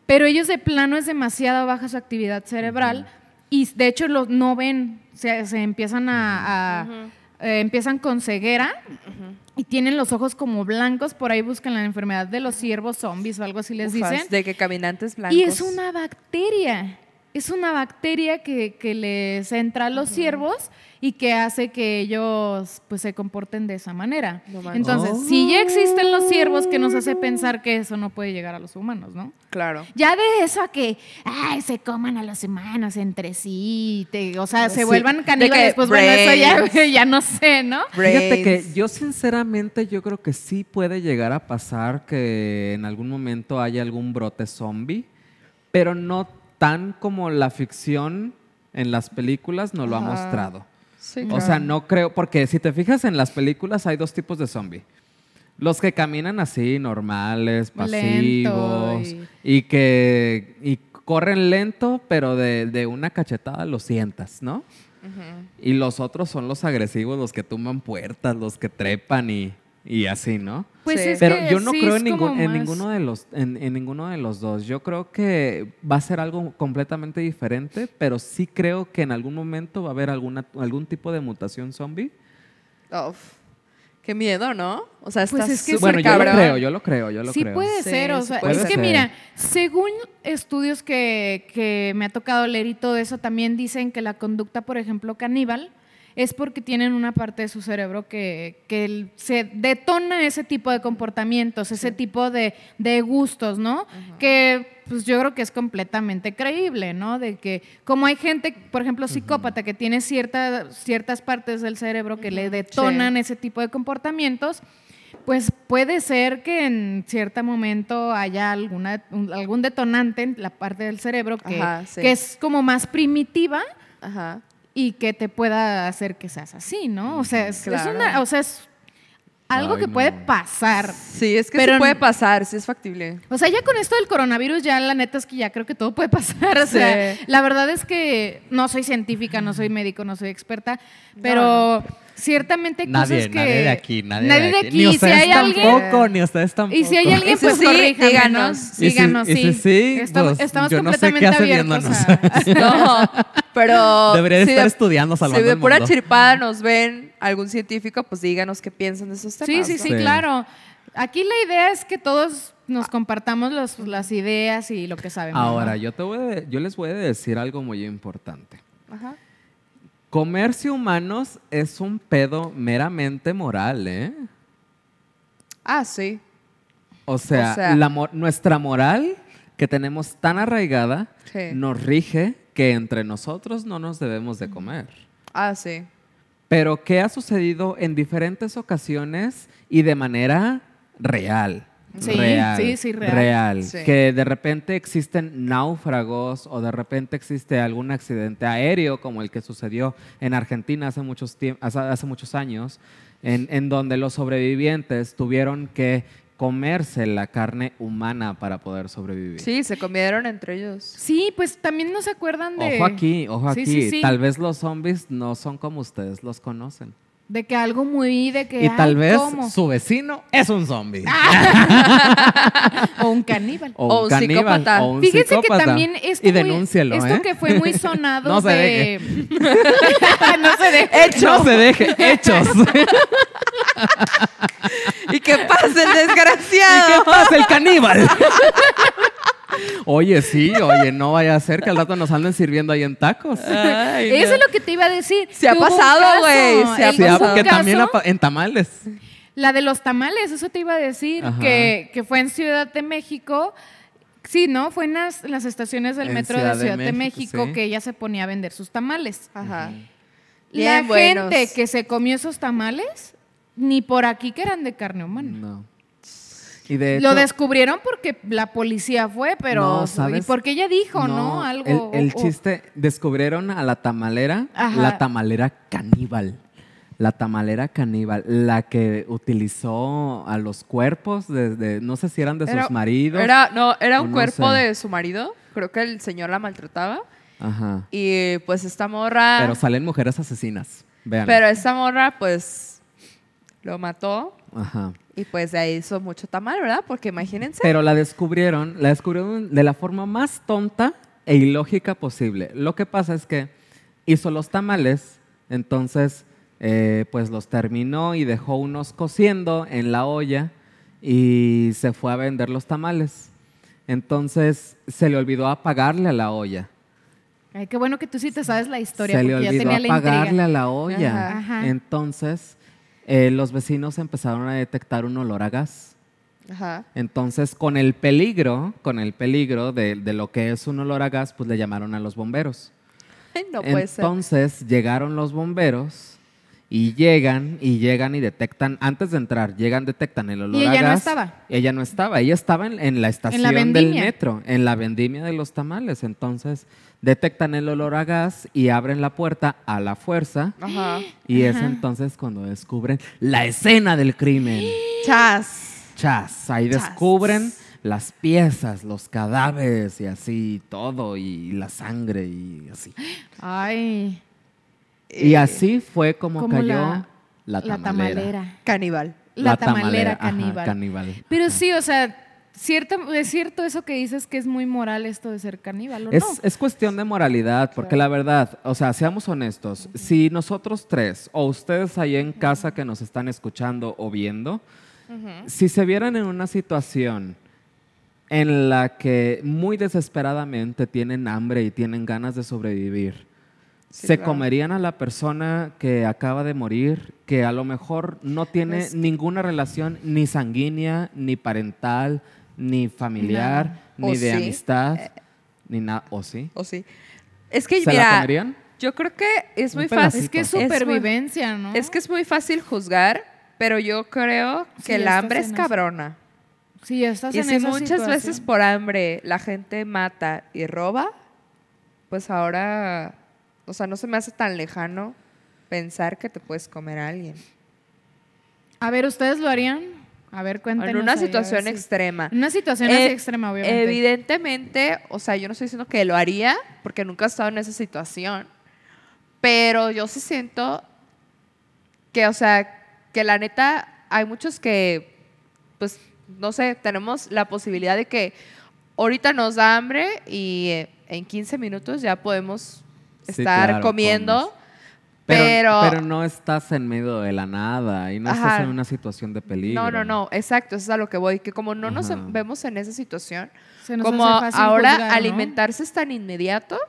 pero ellos de plano es demasiado baja su actividad cerebral y de hecho los no ven, se, se empiezan a, a- eh, empiezan con ceguera y tienen los ojos como blancos, por ahí buscan la enfermedad de los ciervos zombies o algo así les Ufas, dicen. De que caminantes blancos. Y es una bacteria. Es una bacteria que, que les entra a los ciervos y que hace que ellos pues se comporten de esa manera. No. Entonces, si ya existen los ciervos, que nos hace pensar que eso no puede llegar a los humanos, ¿no? Claro. Ya de eso a que ay, se coman a los humanos entre sí, te- o sea, se Sí, vuelvan de caníbales, que pues bueno, eso ya, ya no sé, ¿no? Fíjate que yo sinceramente yo creo que sí puede llegar a pasar que en algún momento haya algún brote zombie, pero no tan como la ficción en las películas nos lo ha mostrado. Sí, O sea, no creo, porque si te fijas en las películas hay dos tipos de zombie. Los que caminan así, normales, pasivos, y... que y corren lento, pero de, de una cachetada lo sientas, ¿no? Y los otros son los agresivos, los que tumban puertas, los que trepan y, y así, ¿no? Pues Sí. es Pero que yo no sí creo en, como ningún, en ninguno de los en, en ninguno de los dos. Yo creo que va a ser algo completamente diferente, pero sí creo que en algún momento va a haber alguna algún tipo de mutación zombie. Uf. Qué miedo, ¿no? O sea, Pues está es que bueno, yo lo creo, yo lo creo, yo lo sí creo. puede Sí, ser, o sea, puede es que mira, según estudios que, que me ha tocado leer y todo eso, también dicen que la conducta, por ejemplo, caníbal, es porque tienen una parte de su cerebro que, que se detona ese tipo de comportamientos, ese tipo de, de gustos, ¿no? Que pues yo creo que es completamente creíble, ¿no? De que como hay gente, por ejemplo, psicópata, que tiene cierta- ciertas partes del cerebro que le detonan ese tipo de comportamientos, pues puede ser que en cierto momento haya alguna, un- algún detonante en la parte del cerebro que, Ajá, sí. que es como más primitiva Ajá. Y que te pueda hacer que seas así, ¿no? O sea, es, una, o sea, es algo Ay, que puede pasar. Sí, es que Pero sí puede pasar, sí es factible. O sea, ya con esto del coronavirus, ya la neta es que ya creo que todo puede pasar. O sea, Sí. la verdad es que no soy científica, no soy médico, no soy experta, pero ciertamente hay Nadie, cosas que... nadie de aquí, nadie, Nadie de de aquí. aquí. Ni si hay alguien... tampoco, ni ustedes tampoco. Y si hay alguien, pues sí, corríjanos, díganos. Díganos, sí. sí, estamos, pues, estamos yo no sé completamente qué abiertos a... No, pero. Debería de si estar estudiando, salvando Si de el pura chiripada nos ven algún científico, pues díganos qué piensan de esos temas. sí, ¿no? sí, Sí. claro. Aquí la idea es que todos nos compartamos los- las ideas y lo que sabemos. ¿no? Ahora, yo, te voy a- yo les voy a decir algo muy importante. Ajá. Comerse humanos es un pedo meramente moral, ¿eh? Ah, sí. O sea, O sea- la mo- nuestra moral que tenemos tan arraigada Sí. nos rige que entre nosotros no nos debemos de comer. Ah, sí. Pero ¿qué ha sucedido en diferentes ocasiones y de manera real? Sí, real, sí, sí, real. real. Sí. Que de repente existen náufragos o de repente existe algún accidente aéreo como el que sucedió en Argentina hace muchos, hace, hace muchos años, en, en donde los sobrevivientes tuvieron que comerse la carne humana para poder sobrevivir. Sí, se comieron entre ellos. Sí, pues también no se acuerdan de. Ojo aquí, ojo Sí, aquí. sí, sí. Tal vez los zombies no son como ustedes los conocen. De que algo muy de que. Y tal vez ¿cómo? su vecino es un zombie. O un caníbal. O O un caníbal. psicópata. O un Fíjense psicópata. que también esto, Y muy- denúncielo, esto ¿eh? que fue muy sonado No se de... no se deje. No se deje. Hechos. ¿Y qué pasa el ¿Y qué desgraciado? pasa, el caníbal? Oye, sí, oye, no vaya a ser que al rato nos anden sirviendo ahí en tacos. Ay, Eso no. es lo que te iba a decir. Se ha Que pasado, güey, se ha hubo ah, porque también en tamales. La de los tamales, eso te iba a decir, que, que fue en Ciudad de México. Sí, ¿no? Fue en las, estaciones del En metro Ciudad de Ciudad de México, México sí. que ella se ponía a vender sus tamales. Ajá. La buenos. gente que se comió esos tamales, ni por aquí que eran de carne humana. No. Y de Lo descubrieron porque la policía fue, pero No, ¿sabes? y porque ella dijo, ¿no? Algo. El, chiste, descubrieron a la tamalera, Ajá. la tamalera caníbal. La tamalera caníbal, la que utilizó a los cuerpos de, de- no sé si eran de Era- sus maridos. Era, no, era un no cuerpo sé. de su marido. Creo que el señor la maltrataba. Ajá. Y pues esta morra. Pero salen mujeres asesinas. Vean. pero esta morra, pues. Lo mató. Ajá. Y pues de ahí hizo mucho tamal, ¿verdad? Porque imagínense. Pero la descubrieron, la descubrieron de la forma más tonta e ilógica posible. Lo que pasa es que hizo los tamales, entonces eh, pues los terminó y dejó unos cociendo en la olla y se fue a vender los tamales. Entonces se le olvidó apagarle a la olla. Ay, qué bueno que tú sí te sabes la historia, se le ya olvidó tenía apagarle a la olla. Ajá. Ajá. Entonces eh, los vecinos empezaron a detectar un olor a gas. Ajá. Entonces, con el peligro, con el peligro de, de lo que es un olor a gas, pues le llamaron a los bomberos. No puede ser. Entonces, llegaron los bomberos y llegan y llegan y detectan, antes de entrar, llegan, detectan el olor Y a ella no gas. estaba. Ella no estaba, ella estaba en, en la estación del metro, en la vendimia de los tamales. Entonces, detectan el olor a gas y abren la puerta a la fuerza. Ajá. Y es entonces cuando descubren la escena del crimen. Chas. Chas, ahí Chas. descubren las piezas, los cadáveres y así todo, y la sangre y así. Ay, Y así fue como, como cayó la, la, la tamalera. tamalera. Caníbal. La, tamalera, caníbal. caníbal. Pero sí, o sea, cierto, es cierto eso que dices que es muy moral esto de ser caníbal, ¿o Es, no? es cuestión de moralidad, porque la verdad, o sea, seamos honestos, si nosotros tres o ustedes ahí en casa que nos están escuchando o viendo, si se vieran en una situación en la que muy desesperadamente tienen hambre y tienen ganas de sobrevivir, Sí, se claro. comerían a la persona que acaba de morir, que a lo mejor no tiene Pues- ninguna relación ni sanguínea, ni parental, ni familiar, ni de sí. amistad, ni nada, o sí. ¿O sí? Es que, ¿Se la mira, comerían? yo creo que es muy fácil. es que es muy- supervivencia, ¿no? Es que es muy fácil juzgar, pero yo creo Sí, que el hambre es en eso. cabrona. si estás Y en si esa muchas situación. veces por hambre la gente mata y roba, pues ahora, o sea, no se me hace tan lejano pensar que te puedes comer a alguien. A ver, ¿ustedes lo harían? A ver, cuéntenos. En una ver situación si- extrema. En una situación así Eh, extrema, obviamente. Evidentemente, o sea, yo no estoy diciendo que lo haría, porque nunca he estado en esa situación, pero yo sí siento que, o sea, que la neta, hay muchos que, pues, no sé, tenemos la posibilidad de que ahorita nos da hambre y eh, en 15 minutos ya podemos Sí, estar claro, comiendo, comes. Pero, pero... no estás en medio de la nada y no estás en una situación de peligro. no, no, no, exacto, eso es a lo que voy, que como no nos vemos en esa situación, Se nos como hace fácil ahora juzgar, ¿no? alimentarse es tan inmediato,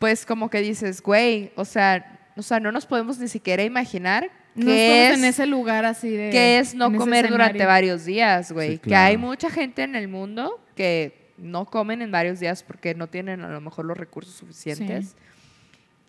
pues como que dices, güey, o sea, o sea, no nos podemos ni siquiera imaginar No qué estamos es, en ese lugar así de. qué es no comer durante varios días, güey. Sí, Que hay mucha gente en el mundo que no comen en varios días porque no tienen a lo mejor los recursos suficientes.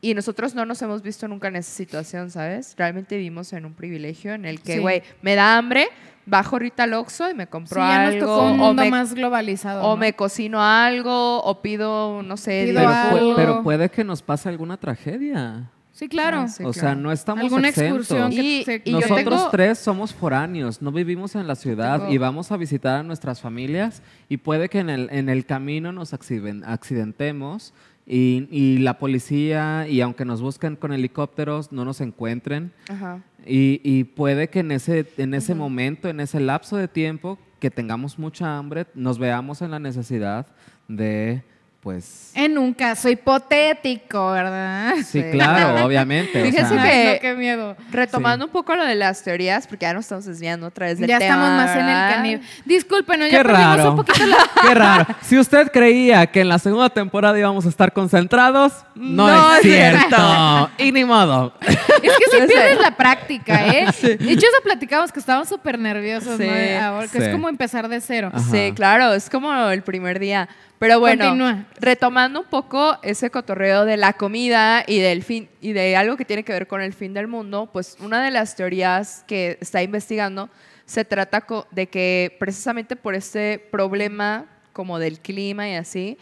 Y nosotros no nos hemos visto nunca en esa situación, ¿sabes? Realmente vivimos en un privilegio en el que, Sí. güey, me da hambre, bajo ahorita al Oxxo y me compro Sí, ya nos algo. tocó un o mundo me, más globalizado. o ¿no? me cocino algo, o pido, no sé, Pido Pero, digo, pu- algo. pero puede que nos pase alguna tragedia. Sí, claro. Ah, sí. o sea, no estamos Alguna exentos. excursión que Y- se- y Nosotros tengo- tres somos foráneos, no vivimos en la ciudad Tengo- y vamos a visitar a nuestras familias y puede que en el, en el camino nos acciden- accidentemos y, y la policía, y aunque nos busquen con helicópteros, no nos encuentren. Ajá. Y, y puede que en ese, en ese momento, en ese lapso de tiempo, que tengamos mucha hambre, nos veamos en la necesidad de, pues... En un caso hipotético, ¿verdad? Sí, Sí. claro, obviamente. o Fíjense sea, que- no, qué miedo. Retomando un poco lo de las teorías, porque ya nos estamos desviando otra vez del Ya tema, estamos más en el. Discúlpenos, Qué ya raro. un poquito la... Qué raro. Si usted creía que en la segunda temporada íbamos a estar concentrados, no, No es es cierto. y ni modo. Es que si Ese. pierdes la práctica, ¿eh? De hecho, eso platicamos que estábamos súper nerviosos, Sí. ¿no? Ahora, que Sí. es como empezar de cero. Ajá. Sí, claro, es como el primer día. Pero bueno, Continúa. retomando un poco ese cotorreo de la comida y del fin y de algo que tiene que ver con el fin del mundo, pues una de las teorías que está investigando se trata de que precisamente por este problema como del clima y así,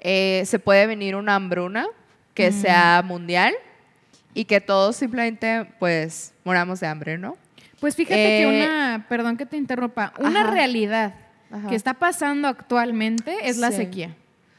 eh, se puede venir una hambruna que sea mundial y que todos simplemente pues moramos de hambre, ¿no? Pues fíjate que Eh, una, perdón que te interrumpa, una Ajá. realidad Ajá. que está pasando actualmente es la Sí. sequía,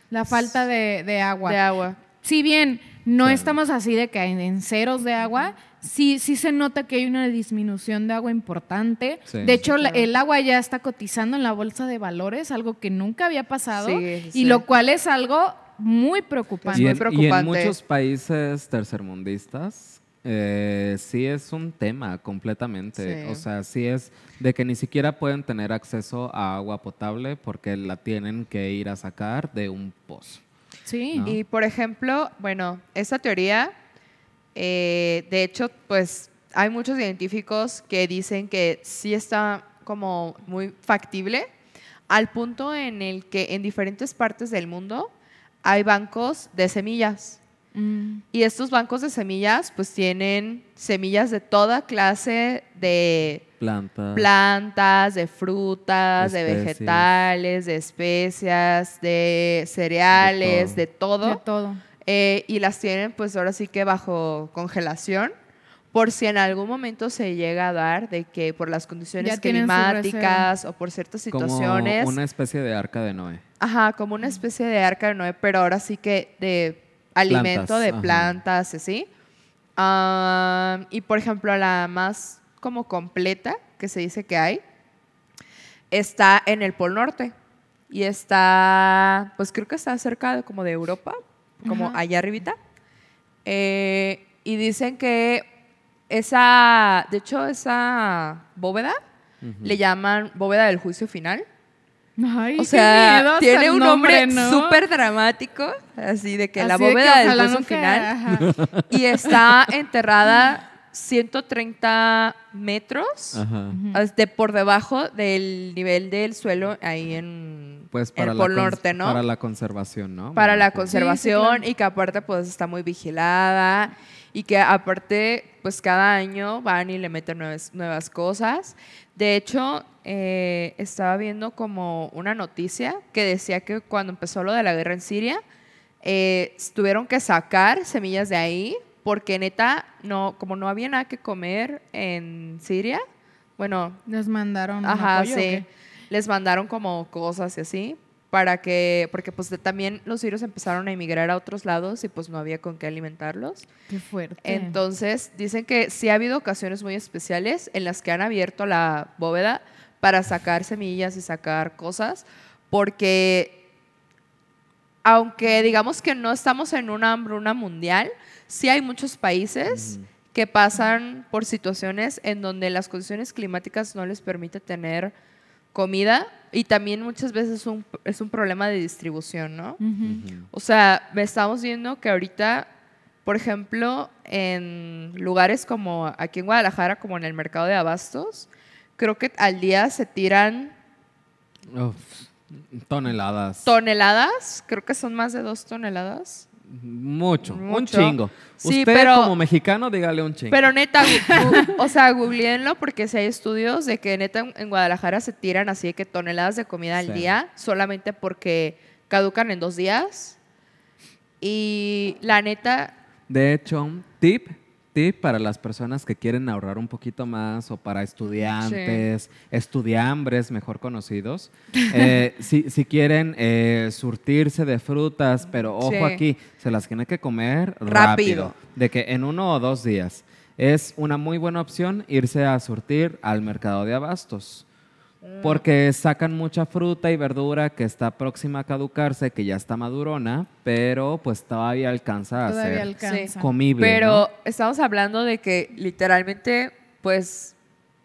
la falta de, de agua. De agua. si bien no Claro. estamos así de que en, en ceros de agua, sí, sí se nota que hay una disminución de agua importante. Sí. de hecho, Claro. el agua ya está cotizando en la bolsa de valores, algo que nunca había pasado, Sí, y lo cual es algo muy preocupante. Y muy en, y en preocupante. muchos países tercermundistas, eh, sí es un tema completamente. Sí. O sea, sí es de que ni siquiera pueden tener acceso a agua potable porque la tienen que ir a sacar de un pozo. Sí. ¿no? Y por ejemplo, bueno, esta teoría, eh, de hecho, pues hay muchos científicos que dicen que sí está como muy factible, al punto en el que en diferentes partes del mundo hay bancos de semillas. Mm. Y estos bancos de semillas, pues tienen semillas de toda clase de Plantas. plantas, de frutas, de vegetales, de especias, de cereales, De de todo. De todo. Eh, y las tienen pues ahora sí que bajo congelación por si en algún momento se llega a dar de que por las condiciones climáticas o por ciertas situaciones, Como una especie de arca de Noé. ajá, como una especie de arca de Noé, pero ahora sí que de alimento, Plantas, de ajá. plantas, así. Y por ejemplo, la más como completa que se dice que hay está en el Pol Norte y está, pues creo que está cerca de, como de Europa, como Ajá. allá arribita. Eh, y dicen que esa, de hecho, esa bóveda le llaman bóveda del juicio final. Ay, O sea, miedo tiene un nombre ¿no? súper dramático, así de que la Así de bóveda del nunca- final. ajá. Y está enterrada 130 metros Ajá. de por debajo del nivel del suelo ahí en, Pues en el Norte, ¿no? para la conservación, ¿no? para la conservación claro. y que aparte pues está muy vigilada y que aparte pues cada año van y le meten nuevas, nuevas cosas. De hecho, eh, estaba viendo como una noticia que decía que cuando empezó lo de la guerra en Siria, eh, tuvieron que sacar semillas de ahí porque neta, no, como no había nada que comer en Siria, bueno, Les mandaron Ajá, apoyo, ¿o sí. qué? Les mandaron como cosas y así para que, porque pues también los sirios empezaron a emigrar a otros lados y pues no había con qué alimentarlos. Qué fuerte. Entonces dicen que sí ha habido ocasiones muy especiales en las que han abierto la bóveda para sacar semillas y sacar cosas, porque aunque digamos que no estamos en una hambruna mundial, sí hay muchos países que pasan por situaciones en donde las condiciones climáticas no les permite tener comida y también muchas veces es un, es un problema de distribución, ¿no? O sea, me estamos viendo que ahorita, por ejemplo, en lugares como aquí en Guadalajara, como en el mercado de abastos, creo que al día se tiran Uf, toneladas. toneladas, creo que son más de dos toneladas Mucho, un chingo. Sí, Usted pero- como mexicano, dígale un chingo. Pero neta, o sea, googleenlo porque si hay estudios de que neta en- Guadalajara se tiran así de que toneladas de comida Sí. al día solamente porque caducan en dos días. Y la neta, De hecho, tip, tip para las personas que quieren ahorrar un poquito más o para estudiantes, estudiambres mejor conocidos. eh, si, si quieren eh, surtirse de frutas, pero ojo Sí. aquí, se las tiene que comer rápido. Rápido. De que en uno o dos días. Es una muy buena opción irse a surtir al mercado de abastos. Mm. Porque sacan mucha fruta y verdura que está próxima a caducarse, que ya está madurona, pero pues todavía alcanza a Todavía ser alcanza. comible. pero ¿no? estamos hablando de que literalmente, pues,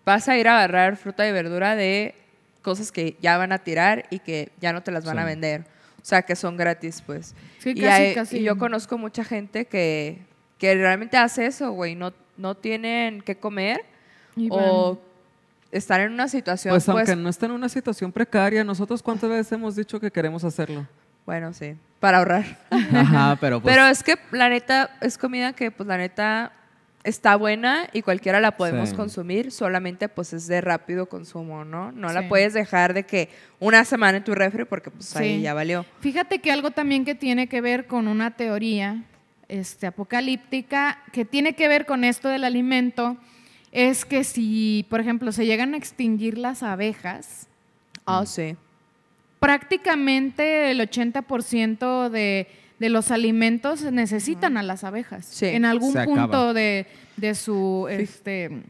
vas a ir a agarrar fruta y verdura de cosas que ya van a tirar y que ya no te las van a Sí. vender. O sea, que son gratis, pues. Sí, y, casi, hay- casi. y yo conozco mucha gente que, que realmente hace eso, güey. No, no tienen que comer Y o estar en una situación, Pues pues, aunque no esté en una situación precaria, nosotros cuántas veces hemos dicho que queremos hacerlo. bueno, sí, para ahorrar. Ajá, pero pues Pero es que la neta es comida que, pues la neta está buena y cualquiera la podemos Sí. consumir, solamente pues es de rápido consumo, ¿no? No la puedes dejar de que una semana en tu refri porque pues ahí Sí. ya valió. Fíjate que algo también que tiene que ver con una teoría este, apocalíptica, que tiene que ver con esto del alimento, es que si, por ejemplo, se llegan a extinguir las abejas, Ah, sí. prácticamente el 80% de, de los alimentos necesitan a las abejas Sí. en algún punto de, de su este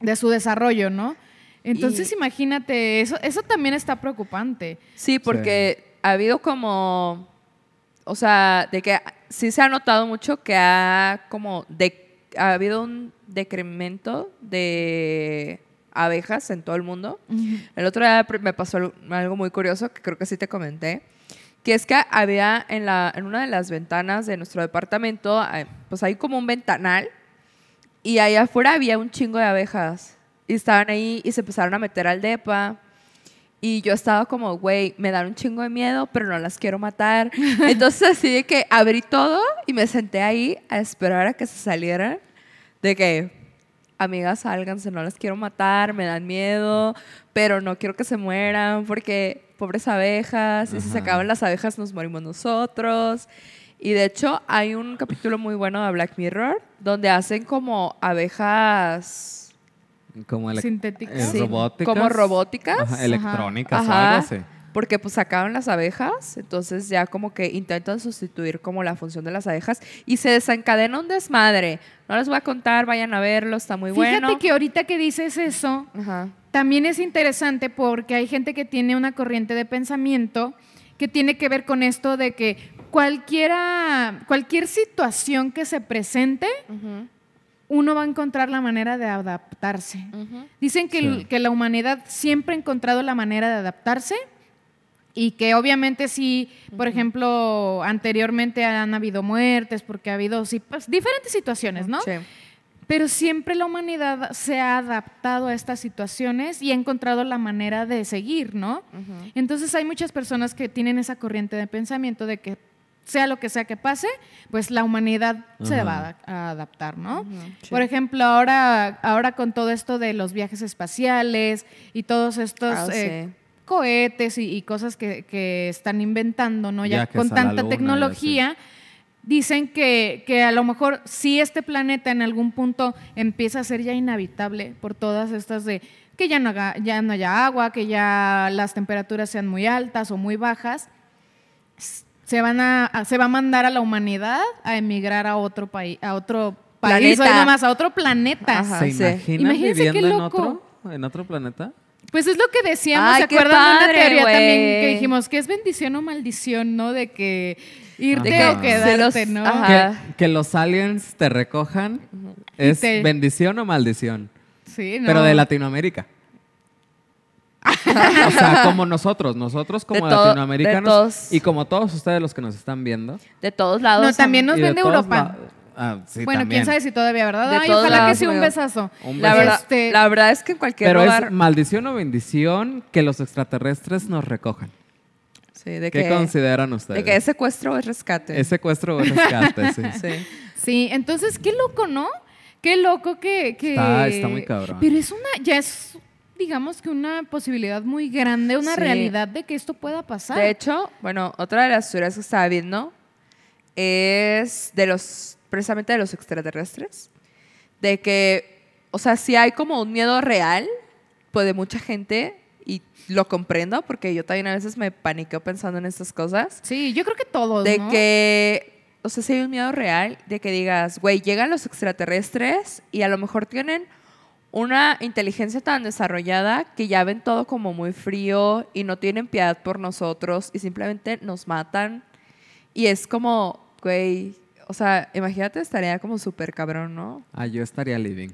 de su desarrollo, ¿no? Entonces Y- imagínate, eso, eso también está preocupante. Sí, porque ha habido como, o sea, de que sí se ha notado mucho que ha como, de, ha habido un decremento de abejas en todo el mundo. El otro día me pasó algo- muy curioso que creo que sí te comenté, que es que había en, la, en una de las ventanas de nuestro departamento, pues hay como un ventanal y ahí afuera había un chingo de abejas y estaban ahí y se empezaron a meter al depa. Y yo estaba como, güey, me dan un chingo de miedo, pero no las quiero matar. Entonces así de que abrí todo y me senté ahí a esperar a que se salieran. De que, amigas, sálganse, no las quiero matar, me dan miedo, pero no quiero que se mueran porque pobres abejas, y si se acaban las abejas nos morimos nosotros. Y de hecho hay un capítulo muy bueno de Black Mirror donde hacen como abejas como Sintéticas. eh, Sí, robóticas. como robóticas. Ajá, electrónicas o Ajá. algo así. Porque pues sacaron las abejas, entonces ya como que intentan sustituir como la función de las abejas y se desencadena un desmadre. No les voy a contar, vayan a verlo, está muy Fíjate bueno. que ahorita que dices eso, Ajá. también es interesante porque hay gente que tiene una corriente de pensamiento que tiene que ver con esto de que cualquiera, cualquier situación que se presente, uno va a encontrar la manera de adaptarse. Dicen que, Sí. que la humanidad siempre ha encontrado la manera de adaptarse y que obviamente sí, por ejemplo, anteriormente han habido muertes porque ha habido sí, pues, diferentes situaciones, ¿no? Sí. Pero siempre la humanidad se ha adaptado a estas situaciones y ha encontrado la manera de seguir, ¿no? Entonces hay muchas personas que tienen esa corriente de pensamiento de que sea lo que sea que pase, pues la humanidad se va a, ada- a adaptar, ¿no? Sí. Por ejemplo, ahora, ahora con todo esto de los viajes espaciales y todos estos Ah, eh, sí. Cohetes y, y cosas que, que están inventando, ¿no? Ya, con tanta luna tecnología, dicen que, que a lo mejor si este planeta en algún punto empieza a ser ya inhabitable por todas estas de que ya no, haga- ya no haya agua, que ya las temperaturas sean muy altas o muy bajas, se van a, se va a mandar a la humanidad a emigrar a otro país, a otro país, nomás, a otro planeta. Ajá. ¿Se sí. imaginan Imagínense qué viviendo en otro, en otro planeta? Pues es lo que decíamos, Ay, ¿se acuerdan de una teoría también que dijimos que es bendición o maldición, ¿no? De que irte Ajá. o De que quedarte, los- ¿no? Que, que los aliens te recojan es te- bendición o maldición, Sí, ¿no? pero de Latinoamérica. o sea, como nosotros, nosotros como De todo- de latinoamericanos todos. y como todos ustedes los que nos están viendo. De todos lados. No, también nos de ven de Europa. La- Ah, sí, bueno, también. quién sabe si todavía, ¿verdad? De Ay, todos ojalá que lados, sí, un besazo. Un La beso. verdad, Este- la verdad es que en cualquier Pero lugar. es maldición o bendición que los extraterrestres nos recojan. Sí, de ¿Qué que, consideran ustedes? de que es secuestro o es rescate. ¿Es secuestro o rescate? Sí. Sí. Sí, entonces qué loco, ¿no? Qué loco que... que- Está- está muy cabrón. Pero es una, ya es, digamos que una posibilidad muy grande, una Sí. realidad de que esto pueda pasar. De hecho, bueno, otra de las teorías que estaba viendo es de los, precisamente de los extraterrestres, de que, o sea, si hay como un miedo real, pues de mucha gente, y lo comprendo, porque yo también a veces me paniqueo pensando en estas cosas, Sí, yo creo que todos, de ¿no? que, o sea, si hay un miedo real, de que digas, güey, llegan los extraterrestres y a lo mejor tienen una inteligencia tan desarrollada que ya ven todo como muy frío y no tienen piedad por nosotros y simplemente nos matan. Y es como, güey, o sea, imagínate, estaría como súper cabrón, ¿no? Ah, yo estaría living.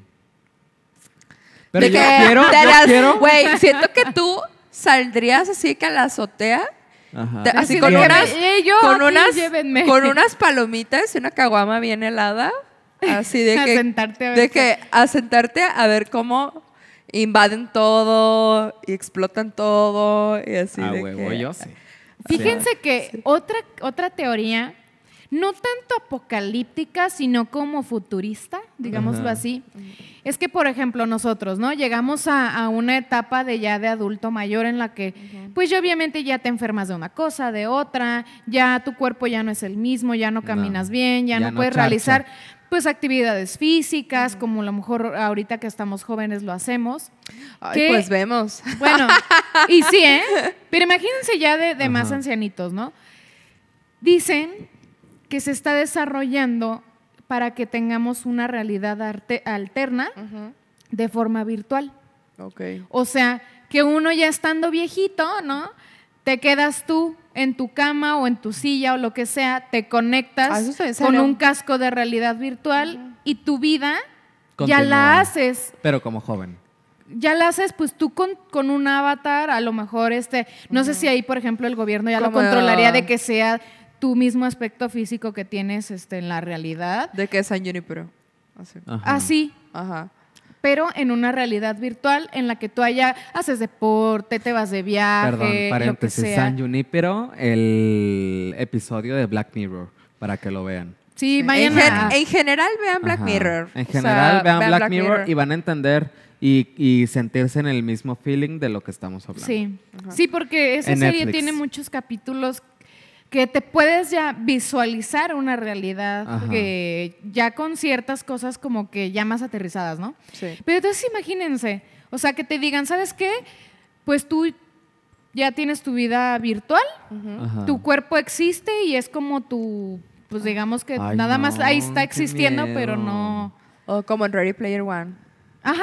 Pero De yo que quiero, te yo las- quiero. Güey, siento que tú saldrías así que a la azotea Ajá. Te- así Así con unas, "Eh, yo con unas, llévenme". con unas palomitas y una caguama bien helada, así de A que, sentarte a ver de qué- que a sentarte a ver cómo invaden todo y explotan todo y así Ah, de huevo, que- yo sí. Fíjense que otra, otra teoría, no tanto apocalíptica, sino como futurista, digámoslo Ajá. así, es que, por ejemplo, nosotros, ¿no? Llegamos a, a una etapa de ya de adulto mayor en la que, pues, ya obviamente ya te enfermas de una cosa, de otra, ya tu cuerpo ya no es el mismo, ya no No, caminas bien, ya, ya no, no puedes charcha. realizar, pues, actividades físicas, como a lo mejor ahorita que estamos jóvenes lo hacemos. Ay, que- pues vemos. Bueno, y sí, ¿eh? Pero imagínense ya de, de más ancianitos, ¿no? Dicen que se está desarrollando para que tengamos una realidad arte- alterna de forma virtual. Ok. O sea, que uno ya estando viejito, ¿no? Te quedas tú en tu cama o en tu silla o lo que sea, te Ah, conectas en con un casco de realidad virtual y tu vida ya la haces Pero como joven. ya la haces pues tú con, con un avatar, a lo mejor este, no sé si ahí por ejemplo el gobierno ya lo controlaría de que sea tu mismo aspecto físico que tienes este, en la realidad. De que es San Junipero. Así. Ajá. Así, Ajá. pero en una realidad virtual en la que tú allá haces deporte, te vas de viaje, Perdón, lo que paréntesis. sea. San Junipero, el episodio de Black Mirror, para que lo vean. Sí, En, vayan gen- en general vean Black Ajá. Mirror. En O sea, general, vean, Black, Mirror, y van a entender y, y sentirse en el mismo feeling de lo que estamos hablando. Sí, sí, porque esa En serie Netflix. tiene muchos capítulos que te puedes ya visualizar una realidad Ajá. que ya con ciertas cosas como que ya más aterrizadas, ¿no? Sí. Pero entonces imagínense, o sea, que te digan, ¿sabes qué? Pues tú ya tienes tu vida virtual, Ajá. tu cuerpo existe y es como tu, pues digamos que Ay, nada más ahí está existiendo, pero no... O como en Ready Player One. Ajá.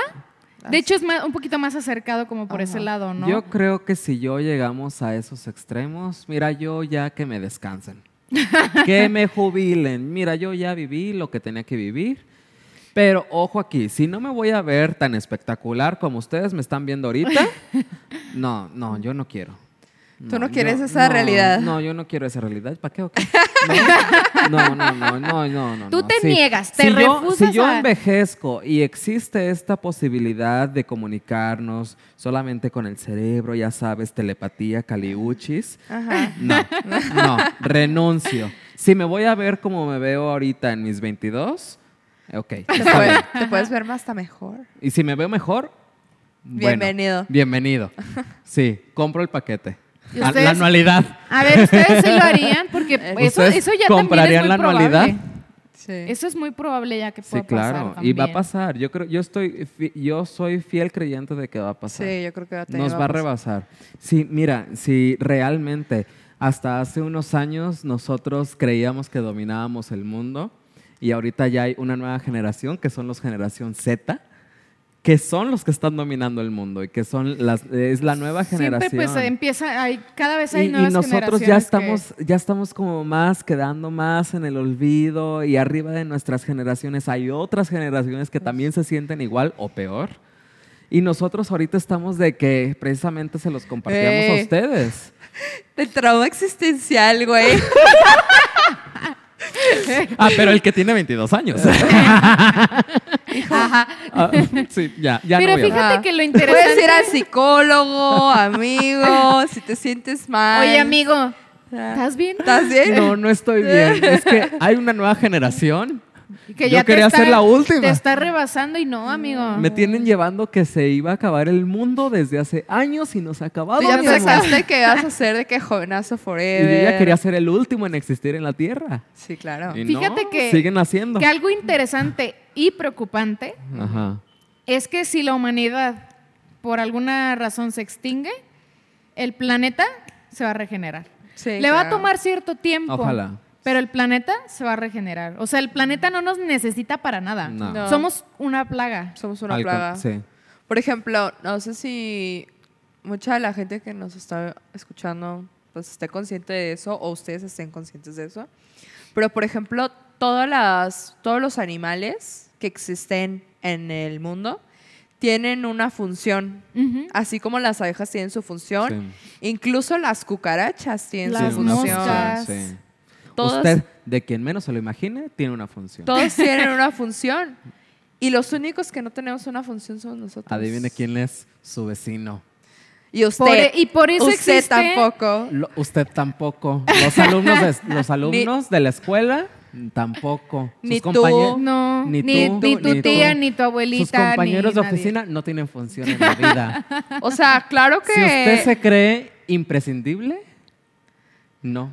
De hecho es más- un poquito más acercado como por ese lado, ¿no? Yo creo que si yo llegamos a esos extremos, mira, yo ya que me descansen. que me jubilen. Mira, yo ya viví lo que tenía que vivir. Pero ojo aquí, si no me voy a ver tan espectacular como ustedes me están viendo ahorita, no, no, yo no quiero. Tú no quieres esa no, realidad. No, yo no quiero esa realidad. ¿Para qué o qué? No, no, no, no, no, no. Tú no. te Sí. niegas, te si yo, refusas Si yo a- envejezco y existe esta posibilidad de comunicarnos solamente con el cerebro, ya sabes, telepatía, caliuchis, Ajá. no, no, renuncio. Si me voy a ver como me veo ahorita en mis 22, ok. Te, está puede- bien. te puedes ver más hasta mejor. Y si me veo mejor, bueno, Bienvenido. bienvenido. Sí, compro el paquete. ¿Y A-? La anualidad. A ver, ustedes sí lo harían porque eso, ¿Ustedes eso ya también es comprarían muy la anualidad? probable. Sí. Eso es muy probable ya que Sí, pueda claro. pasar Y va a pasar. Yo creo, yo estoy, yo soy fiel creyente de que va a pasar. Sí, yo creo que también Nos va a rebasar. Sí, mira, si realmente hasta hace unos años nosotros creíamos que dominábamos el mundo y ahorita ya hay una nueva generación que son los generación Z, que son los que están dominando el mundo y que son las es la nueva generación. Siempre pues empieza, hay, cada vez hay y, y nuevas nosotros ya que- estamos, ya estamos como más quedando más en el olvido y arriba de nuestras generaciones hay otras generaciones que también se sienten igual o peor. Y nosotros ahorita estamos de que precisamente se los compartíamos a Eh. ustedes. El trauma existencial, güey. Ah, pero el que tiene 22 años. Ajá. Ah, sí, ya, ya Pero no voy fíjate Ajá. que lo Puedes interesante... ir al psicólogo, amigo, si te sientes mal. Oye, amigo, Ah. ¿estás bien? ¿Estás bien? No, no estoy bien. Es que hay una nueva generación. Que Yo quería está- ser la última. Te está rebasando y no, amigo. Me tienen llevando que se iba a acabar el mundo desde hace años y no se ha acabado. Tú ya pensaste que vas a ser de que jovenazo Y forever. yo ya quería ser el último en existir en la Tierra. Sí, claro. Y Fíjate no, que- siguen haciendo. Que algo interesante y preocupante Ajá. es que si la humanidad por alguna razón se extingue, el planeta se va a regenerar. Sí, Le va a tomar cierto tiempo. Ojalá. Pero el planeta se va a regenerar. O sea, el planeta no nos necesita para nada. No. No. Somos una plaga. Somos una plaga. Sí. Por ejemplo, no sé si mucha de la gente que nos está escuchando pues esté consciente de eso o ustedes estén conscientes de eso. Pero por ejemplo, todas las, todos los animales que existen en el mundo tienen una función. Así como las abejas tienen su función, incluso las cucarachas tienen Las su función. moscas. Sí. Usted, de quien menos se lo imagine, tiene una función. Todos tienen una función. Y los únicos que no tenemos una función somos nosotros. Adivine quién es su vecino. Y usted. Por e- y por eso usted existe- tampoco. Lo- usted tampoco. Los alumnos de, los alumnos de la escuela tampoco. Sus Ni tú. compañe- No, Ni ni, tú, ni tu ni tía, tú. ni tu abuelita. Sus compañeros ni de nadie. oficina no tienen función en la vida. O sea, claro que. Si usted se cree imprescindible, no.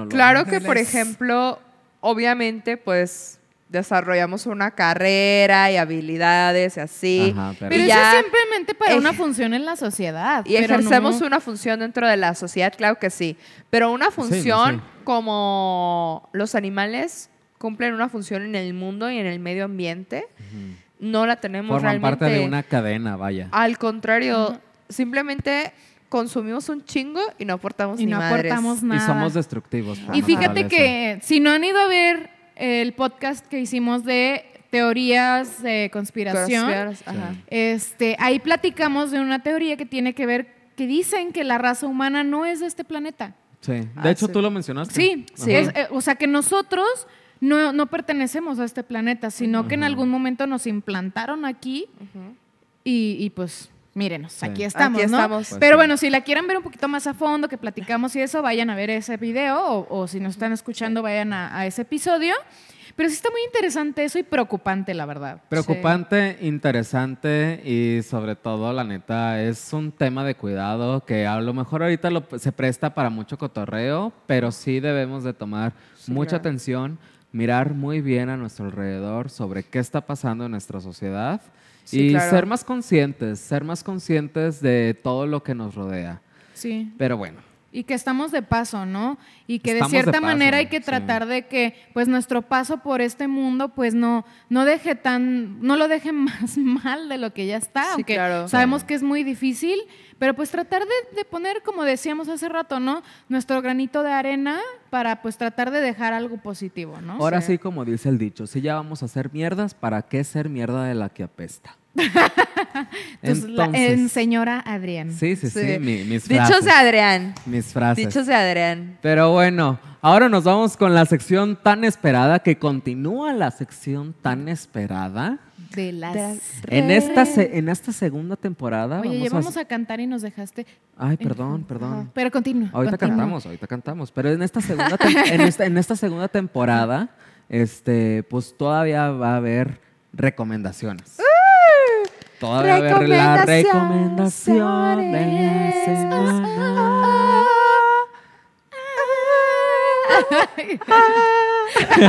No lo Claro que, por ejemplo, obviamente, pues desarrollamos una carrera y habilidades y así. Ajá, pero- Pero y eso es simplemente para una función en la sociedad. Y pero ejercemos no- una función dentro de la sociedad, claro que sí. Pero una función sí. como los animales cumplen una función en el mundo y en el medio ambiente, no la tenemos Forman realmente. parte de una cadena, vaya. Al contrario, simplemente consumimos un chingo y no aportamos Y ni no madres. aportamos Y nada. somos destructivos. Y fíjate que si no han ido a ver el podcast que hicimos de teorías de conspiración, ajá. este, ahí platicamos de una teoría que tiene que ver que dicen que la raza humana no es de este planeta. Sí. De Ah, hecho, sí. tú lo mencionaste. Sí, Sí. es, eh, o sea que nosotros no, no pertenecemos a este planeta, sino que en algún momento nos implantaron aquí y, y, pues mírenos, Sí. aquí estamos, Aquí estamos. Pues Pero sí. bueno, si la quieren ver un poquito más a fondo, que platicamos y eso, vayan a ver ese video o, o si nos están escuchando, vayan a, a ese episodio. Pero sí está muy interesante eso y preocupante, la verdad. Preocupante, interesante y sobre todo, la neta, es un tema de cuidado que a lo mejor ahorita lo- se presta para mucho cotorreo, pero sí debemos de tomar mucha claro. atención, mirar muy bien a nuestro alrededor sobre qué está pasando en nuestra sociedad Sí, y claro. ser más conscientes, ser más conscientes de todo lo que nos rodea. Sí. Pero bueno, Y que estamos de paso, ¿no? Y que Estamos de de cierta paso, manera hay que sí. tratar de que pues nuestro paso por este mundo pues no, no deje tan, no lo deje más mal de lo que ya está, Sí, aunque claro. sabemos que es muy difícil, pero pues tratar de, de poner, como decíamos hace rato, ¿no? Nuestro granito de arena para pues tratar de dejar algo positivo, ¿no? ahora Sí. sí como dice el dicho, si ya vamos a hacer mierdas, ¿para qué ser mierda de la que apesta? Entonces, la- en señora Adrián. Sí, sí, sí, Sí. mi- mis Dichos frases. de Adrián. Mis frases. Dichos de Adrián. Pero bueno, ahora nos vamos con la sección tan esperada, que continúa la sección tan esperada. De las... De las- En esta, en esta segunda temporada Oye, vamos llevamos a... a cantar y nos dejaste... Ay, perdón, perdón. Pero continúa. Ahorita continúa. cantamos, ahorita cantamos. Pero en esta segunda, en esta, en esta segunda temporada, este, pues todavía va a haber recomendaciones. Todavía a la recomendación de la semana.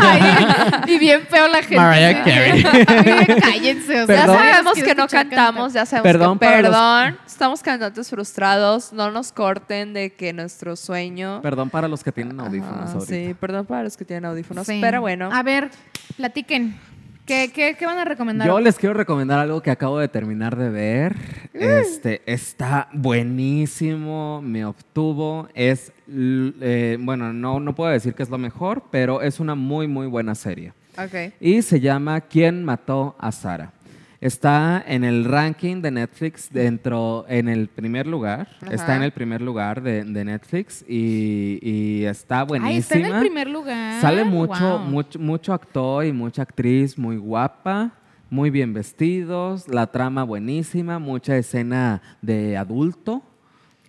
Ay, y bien feo la gente. Mariah Carey. Cállense, o sea. Ya sabemos que no cantamos, ya sabemos Perdón que los- perdón. Estamos cantantes frustrados, no nos corten de que nuestro sueño. Perdón para los que tienen audífonos Ajá, ahorita. sí, perdón para los que tienen audífonos, Sí. pero bueno. A ver, platiquen. ¿Qué, qué, qué van a recomendar? Yo les quiero recomendar algo que acabo de terminar de ver. Mm. Este está buenísimo, me obtuvo. Es, eh, bueno, no, no puedo decir que es lo mejor, pero es una muy, muy buena serie. Ok. Y se llama ¿Quién mató a Sara? Está en el ranking de Netflix dentro, en el primer lugar. Ajá. Está en el primer lugar de, de Netflix y, y está buenísima. Ay, está en el primer lugar. Sale mucho, Wow. mucho, mucho actor y mucha actriz muy guapa. muy bien vestidos, la trama buenísima, mucha escena de adulto.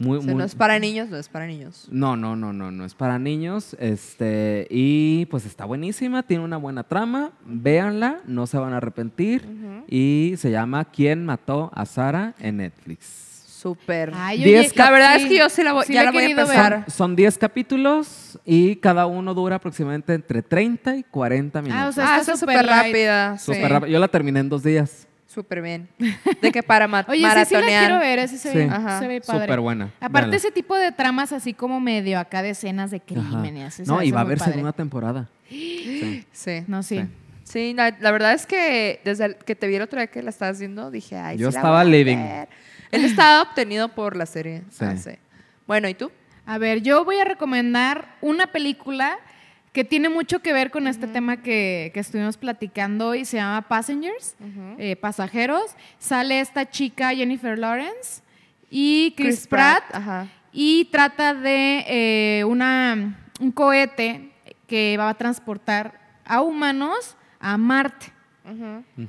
Muy, O sea, muy- no es para niños, no es para niños. no, no, no, no, no es para niños. Este, y pues está buenísima, tiene una buena trama. Véanla, no se van a arrepentir. Y se llama ¿Quién mató a Sara en Netflix? Súper. La verdad sí, es que yo sí la voy, sí ya la voy a empezar. Son 10 capítulos y cada uno dura aproximadamente entre 30 y 40 minutos. Ah, o sea, Ah, está súper rápida. sí. Rápido. Yo la terminé en dos días. Súper bien. De que para ma- Oye, sí, la quiero ver, ese se, Sí. ve, Ajá. se ve padre. Súper buena. Aparte Véanla. ese tipo de tramas así como medio acá de escenas de crímenes. eso No, y va a haber segunda temporada. Sí. Sí. No, sí. Sí. Sí, la, la verdad es que desde el que te vi el otro día que la estabas viendo, dije, ay, Yo sí la estaba voy a living. ver. Él estaba obtenido por la serie. Sí. Ah, sí. Bueno, ¿y tú? A ver, yo voy a recomendar una película que tiene mucho que ver con este tema que, que estuvimos platicando hoy. Se llama Passengers, eh, Pasajeros. Sale esta chica Jennifer Lawrence y Chris, Pratt. Ajá. Y trata de eh, una, un cohete que va a transportar a humanos a Marte.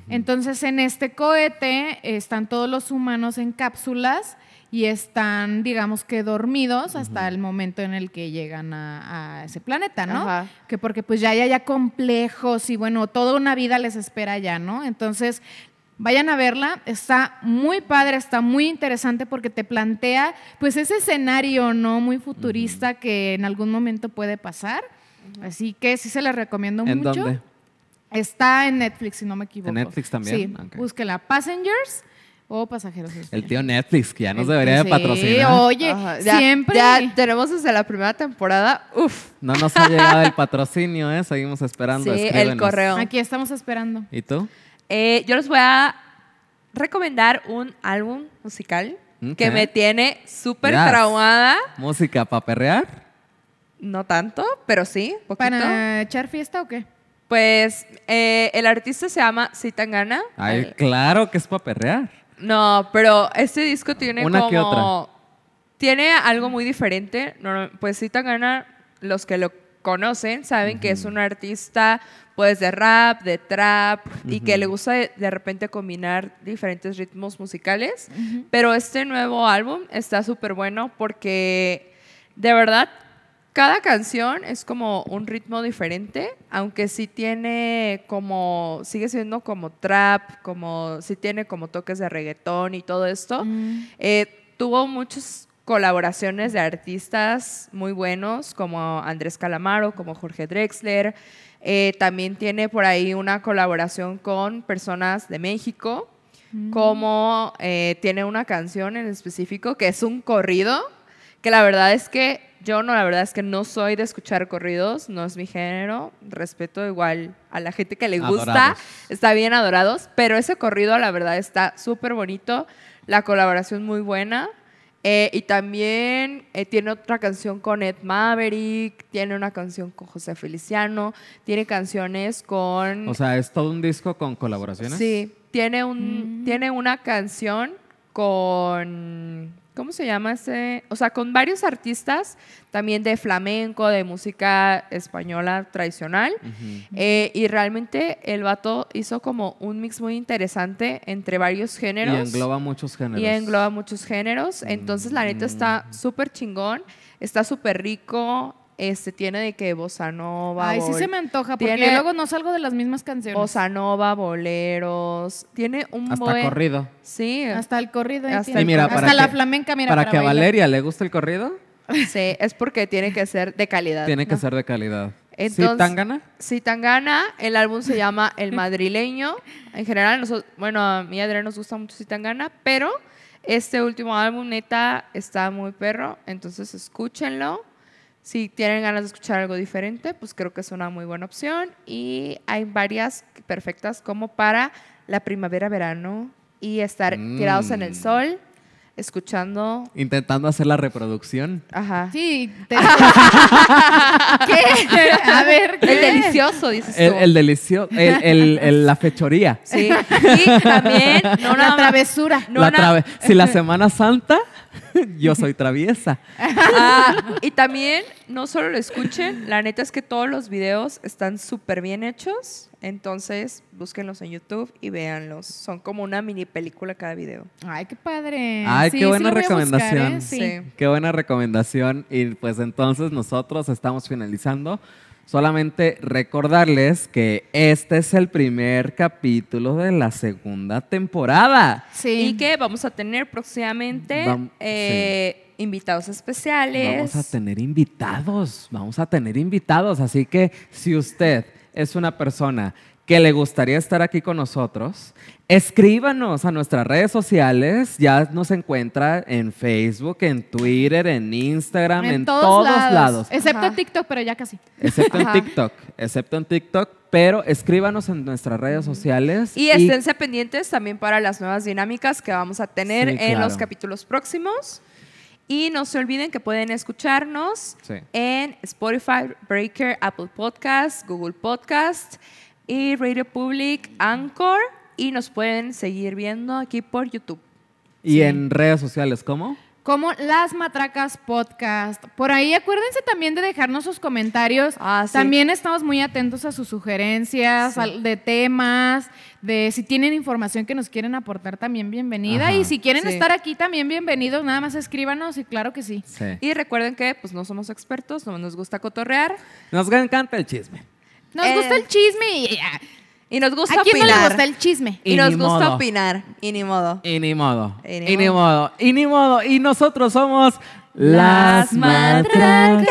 Entonces, en este cohete están todos los humanos en cápsulas y están, digamos que dormidos hasta el momento en el que llegan a, a ese planeta, ¿no? Ajá. Que porque pues ya hay ya complejos y bueno, toda una vida les espera ya, ¿no? Entonces, vayan a verla, está muy padre, está muy interesante porque te plantea pues ese escenario, ¿no? Muy futurista que en algún momento puede pasar. Así que sí se la recomiendo ¿En mucho. dónde? Está en Netflix, si no me equivoco. ¿En Netflix también? Sí, Ok. búsquela. Passengers o Pasajeros. El tío Netflix, que ya nos debería de sí, patrocinar. oye, Ajá. Ya- siempre. Ya tenemos desde la primera temporada. Uf. No nos ha llegado el patrocinio, ¿eh? Seguimos esperando. Sí, el correo. Aquí estamos esperando. ¿Y tú? Eh, yo les voy a recomendar un álbum musical que me tiene súper Yes. traumada. ¿Música para perrear? No tanto, pero sí, poquito. ¿Para echar fiesta o qué? Pues eh, el artista se llama Zitangana. Ay, El- claro que es para perrear. No, pero este disco tiene Una como... que otra. Tiene algo muy diferente. No, pues Zitangana, los que lo conocen, saben que es un artista pues de rap, de trap y que le gusta de, de repente combinar diferentes ritmos musicales. Pero este nuevo álbum está súper bueno porque de verdad cada canción es como un ritmo diferente, aunque sí tiene como, sigue siendo como trap, como, sí tiene como toques de reggaetón y todo esto. Mm. Eh, tuvo muchas colaboraciones de artistas muy buenos, como Andrés Calamaro, como Jorge Drexler. Eh, también tiene por ahí una colaboración con personas de México, como eh, tiene una canción en específico que es un corrido, que la verdad es que yo no, la verdad es que no soy de escuchar corridos, no es mi género, respeto igual a la gente que le gusta, Adorados. está bien adorados, pero ese corrido la verdad está súper bonito, la colaboración muy buena. eh, y también eh, tiene otra canción con Ed Maverick, tiene una canción con José Feliciano, tiene canciones con... O sea, es todo un disco con colaboraciones. Sí, tiene, un, tiene una canción con... ¿Cómo se llama ese? O sea, con varios artistas, también de flamenco, de música española tradicional. Eh, y realmente el vato hizo como un mix muy interesante entre varios Y géneros. engloba muchos géneros. Y engloba muchos géneros. Entonces, la neta está súper chingón. Está súper rico. Este tiene de que bossa nova. Ay, sí se me antoja, porque tiene- luego no salgo de las mismas canciones. Bossa nova, boleros. Tiene un Hasta buen- corrido. Sí, Hasta el corrido. ahí Hasta el mira, Hasta para la que- flamenca, mira, para, para, que a. Valeria le guste el corrido, sí, es porque tiene que ser de calidad. tiene que ¿no? ser de calidad. Entonces- ¿Sí, Tangana? El álbum se llama El Madrileño. En general, nosotros, bueno, a mí y a Adrián nos gusta mucho Si Tangana, pero este último álbum, neta, está muy perro. Entonces, escúchenlo. Si tienen ganas de escuchar algo diferente, pues creo que es una muy buena opción. Y hay varias perfectas como para la primavera-verano y estar Mm. tirados en el sol, escuchando. Intentando hacer la reproducción. Ajá. Sí. te- ¿Qué? A ver, ¿qué? El delicioso, dices El, tú. el delicioso, el, el- el- la fechoría. Sí. Y también, no la travesura. No, la trave- si la Semana Santa, Yo soy traviesa. Ah, y también, no solo lo escuchen, la neta es que todos los videos están súper bien hechos. Entonces, búsquenlos en YouTube y véanlos. Son como una mini película cada video. Ay, qué padre. Ay, Sí, qué buena buscar, recomendación. ¿eh? Sí. Sí. Qué buena recomendación. Y pues entonces nosotros estamos finalizando. Solamente recordarles que este es el primer capítulo de la segunda temporada. Sí. Y que vamos a tener próximamente Vam- eh, invitados especiales. Vamos a tener invitados, vamos a tener invitados. Así que si usted es una persona que le gustaría estar aquí con nosotros, escríbanos a nuestras redes sociales. Ya nos encuentra en Facebook, en Twitter, en Instagram, en, todos, lados. Excepto Ajá. TikTok, pero ya casi. Excepto en. TikTok, excepto en TikTok, pero escríbanos en nuestras redes sociales. Y esténse pendientes también para las nuevas dinámicas que vamos a tener Sí, en los capítulos próximos. Y no se olviden que pueden escucharnos Sí. en Spotify, Breaker, Apple Podcast, Google Podcast y Radio Public, Anchor. Y nos pueden seguir viendo aquí por YouTube. y en redes sociales, ¿cómo? Como Las Matracas Podcast. Por ahí acuérdense también de dejarnos sus comentarios. Ah, sí. También estamos muy atentos a sus sugerencias Sí. al- de temas, de si tienen información que nos quieren aportar también bienvenida. Ajá. Y si quieren Sí. estar aquí también bienvenidos, nada más escríbanos y claro que sí. Sí. Y recuerden que pues no somos expertos, no nos gusta cotorrear Nos encanta el chisme. Nos Eh, gusta el chisme y y nos gusta a quién no le opinar. gusta el chisme. y, Y nos gusta modo. opinar. Y ni modo. Y ni modo. Y Y ni modo. modo. Y ni modo. Y nosotros somos Las Matracas.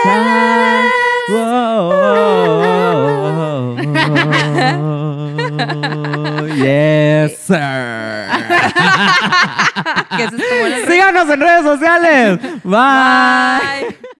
Yes, sir. Síganos en redes sociales. Bye. Bye.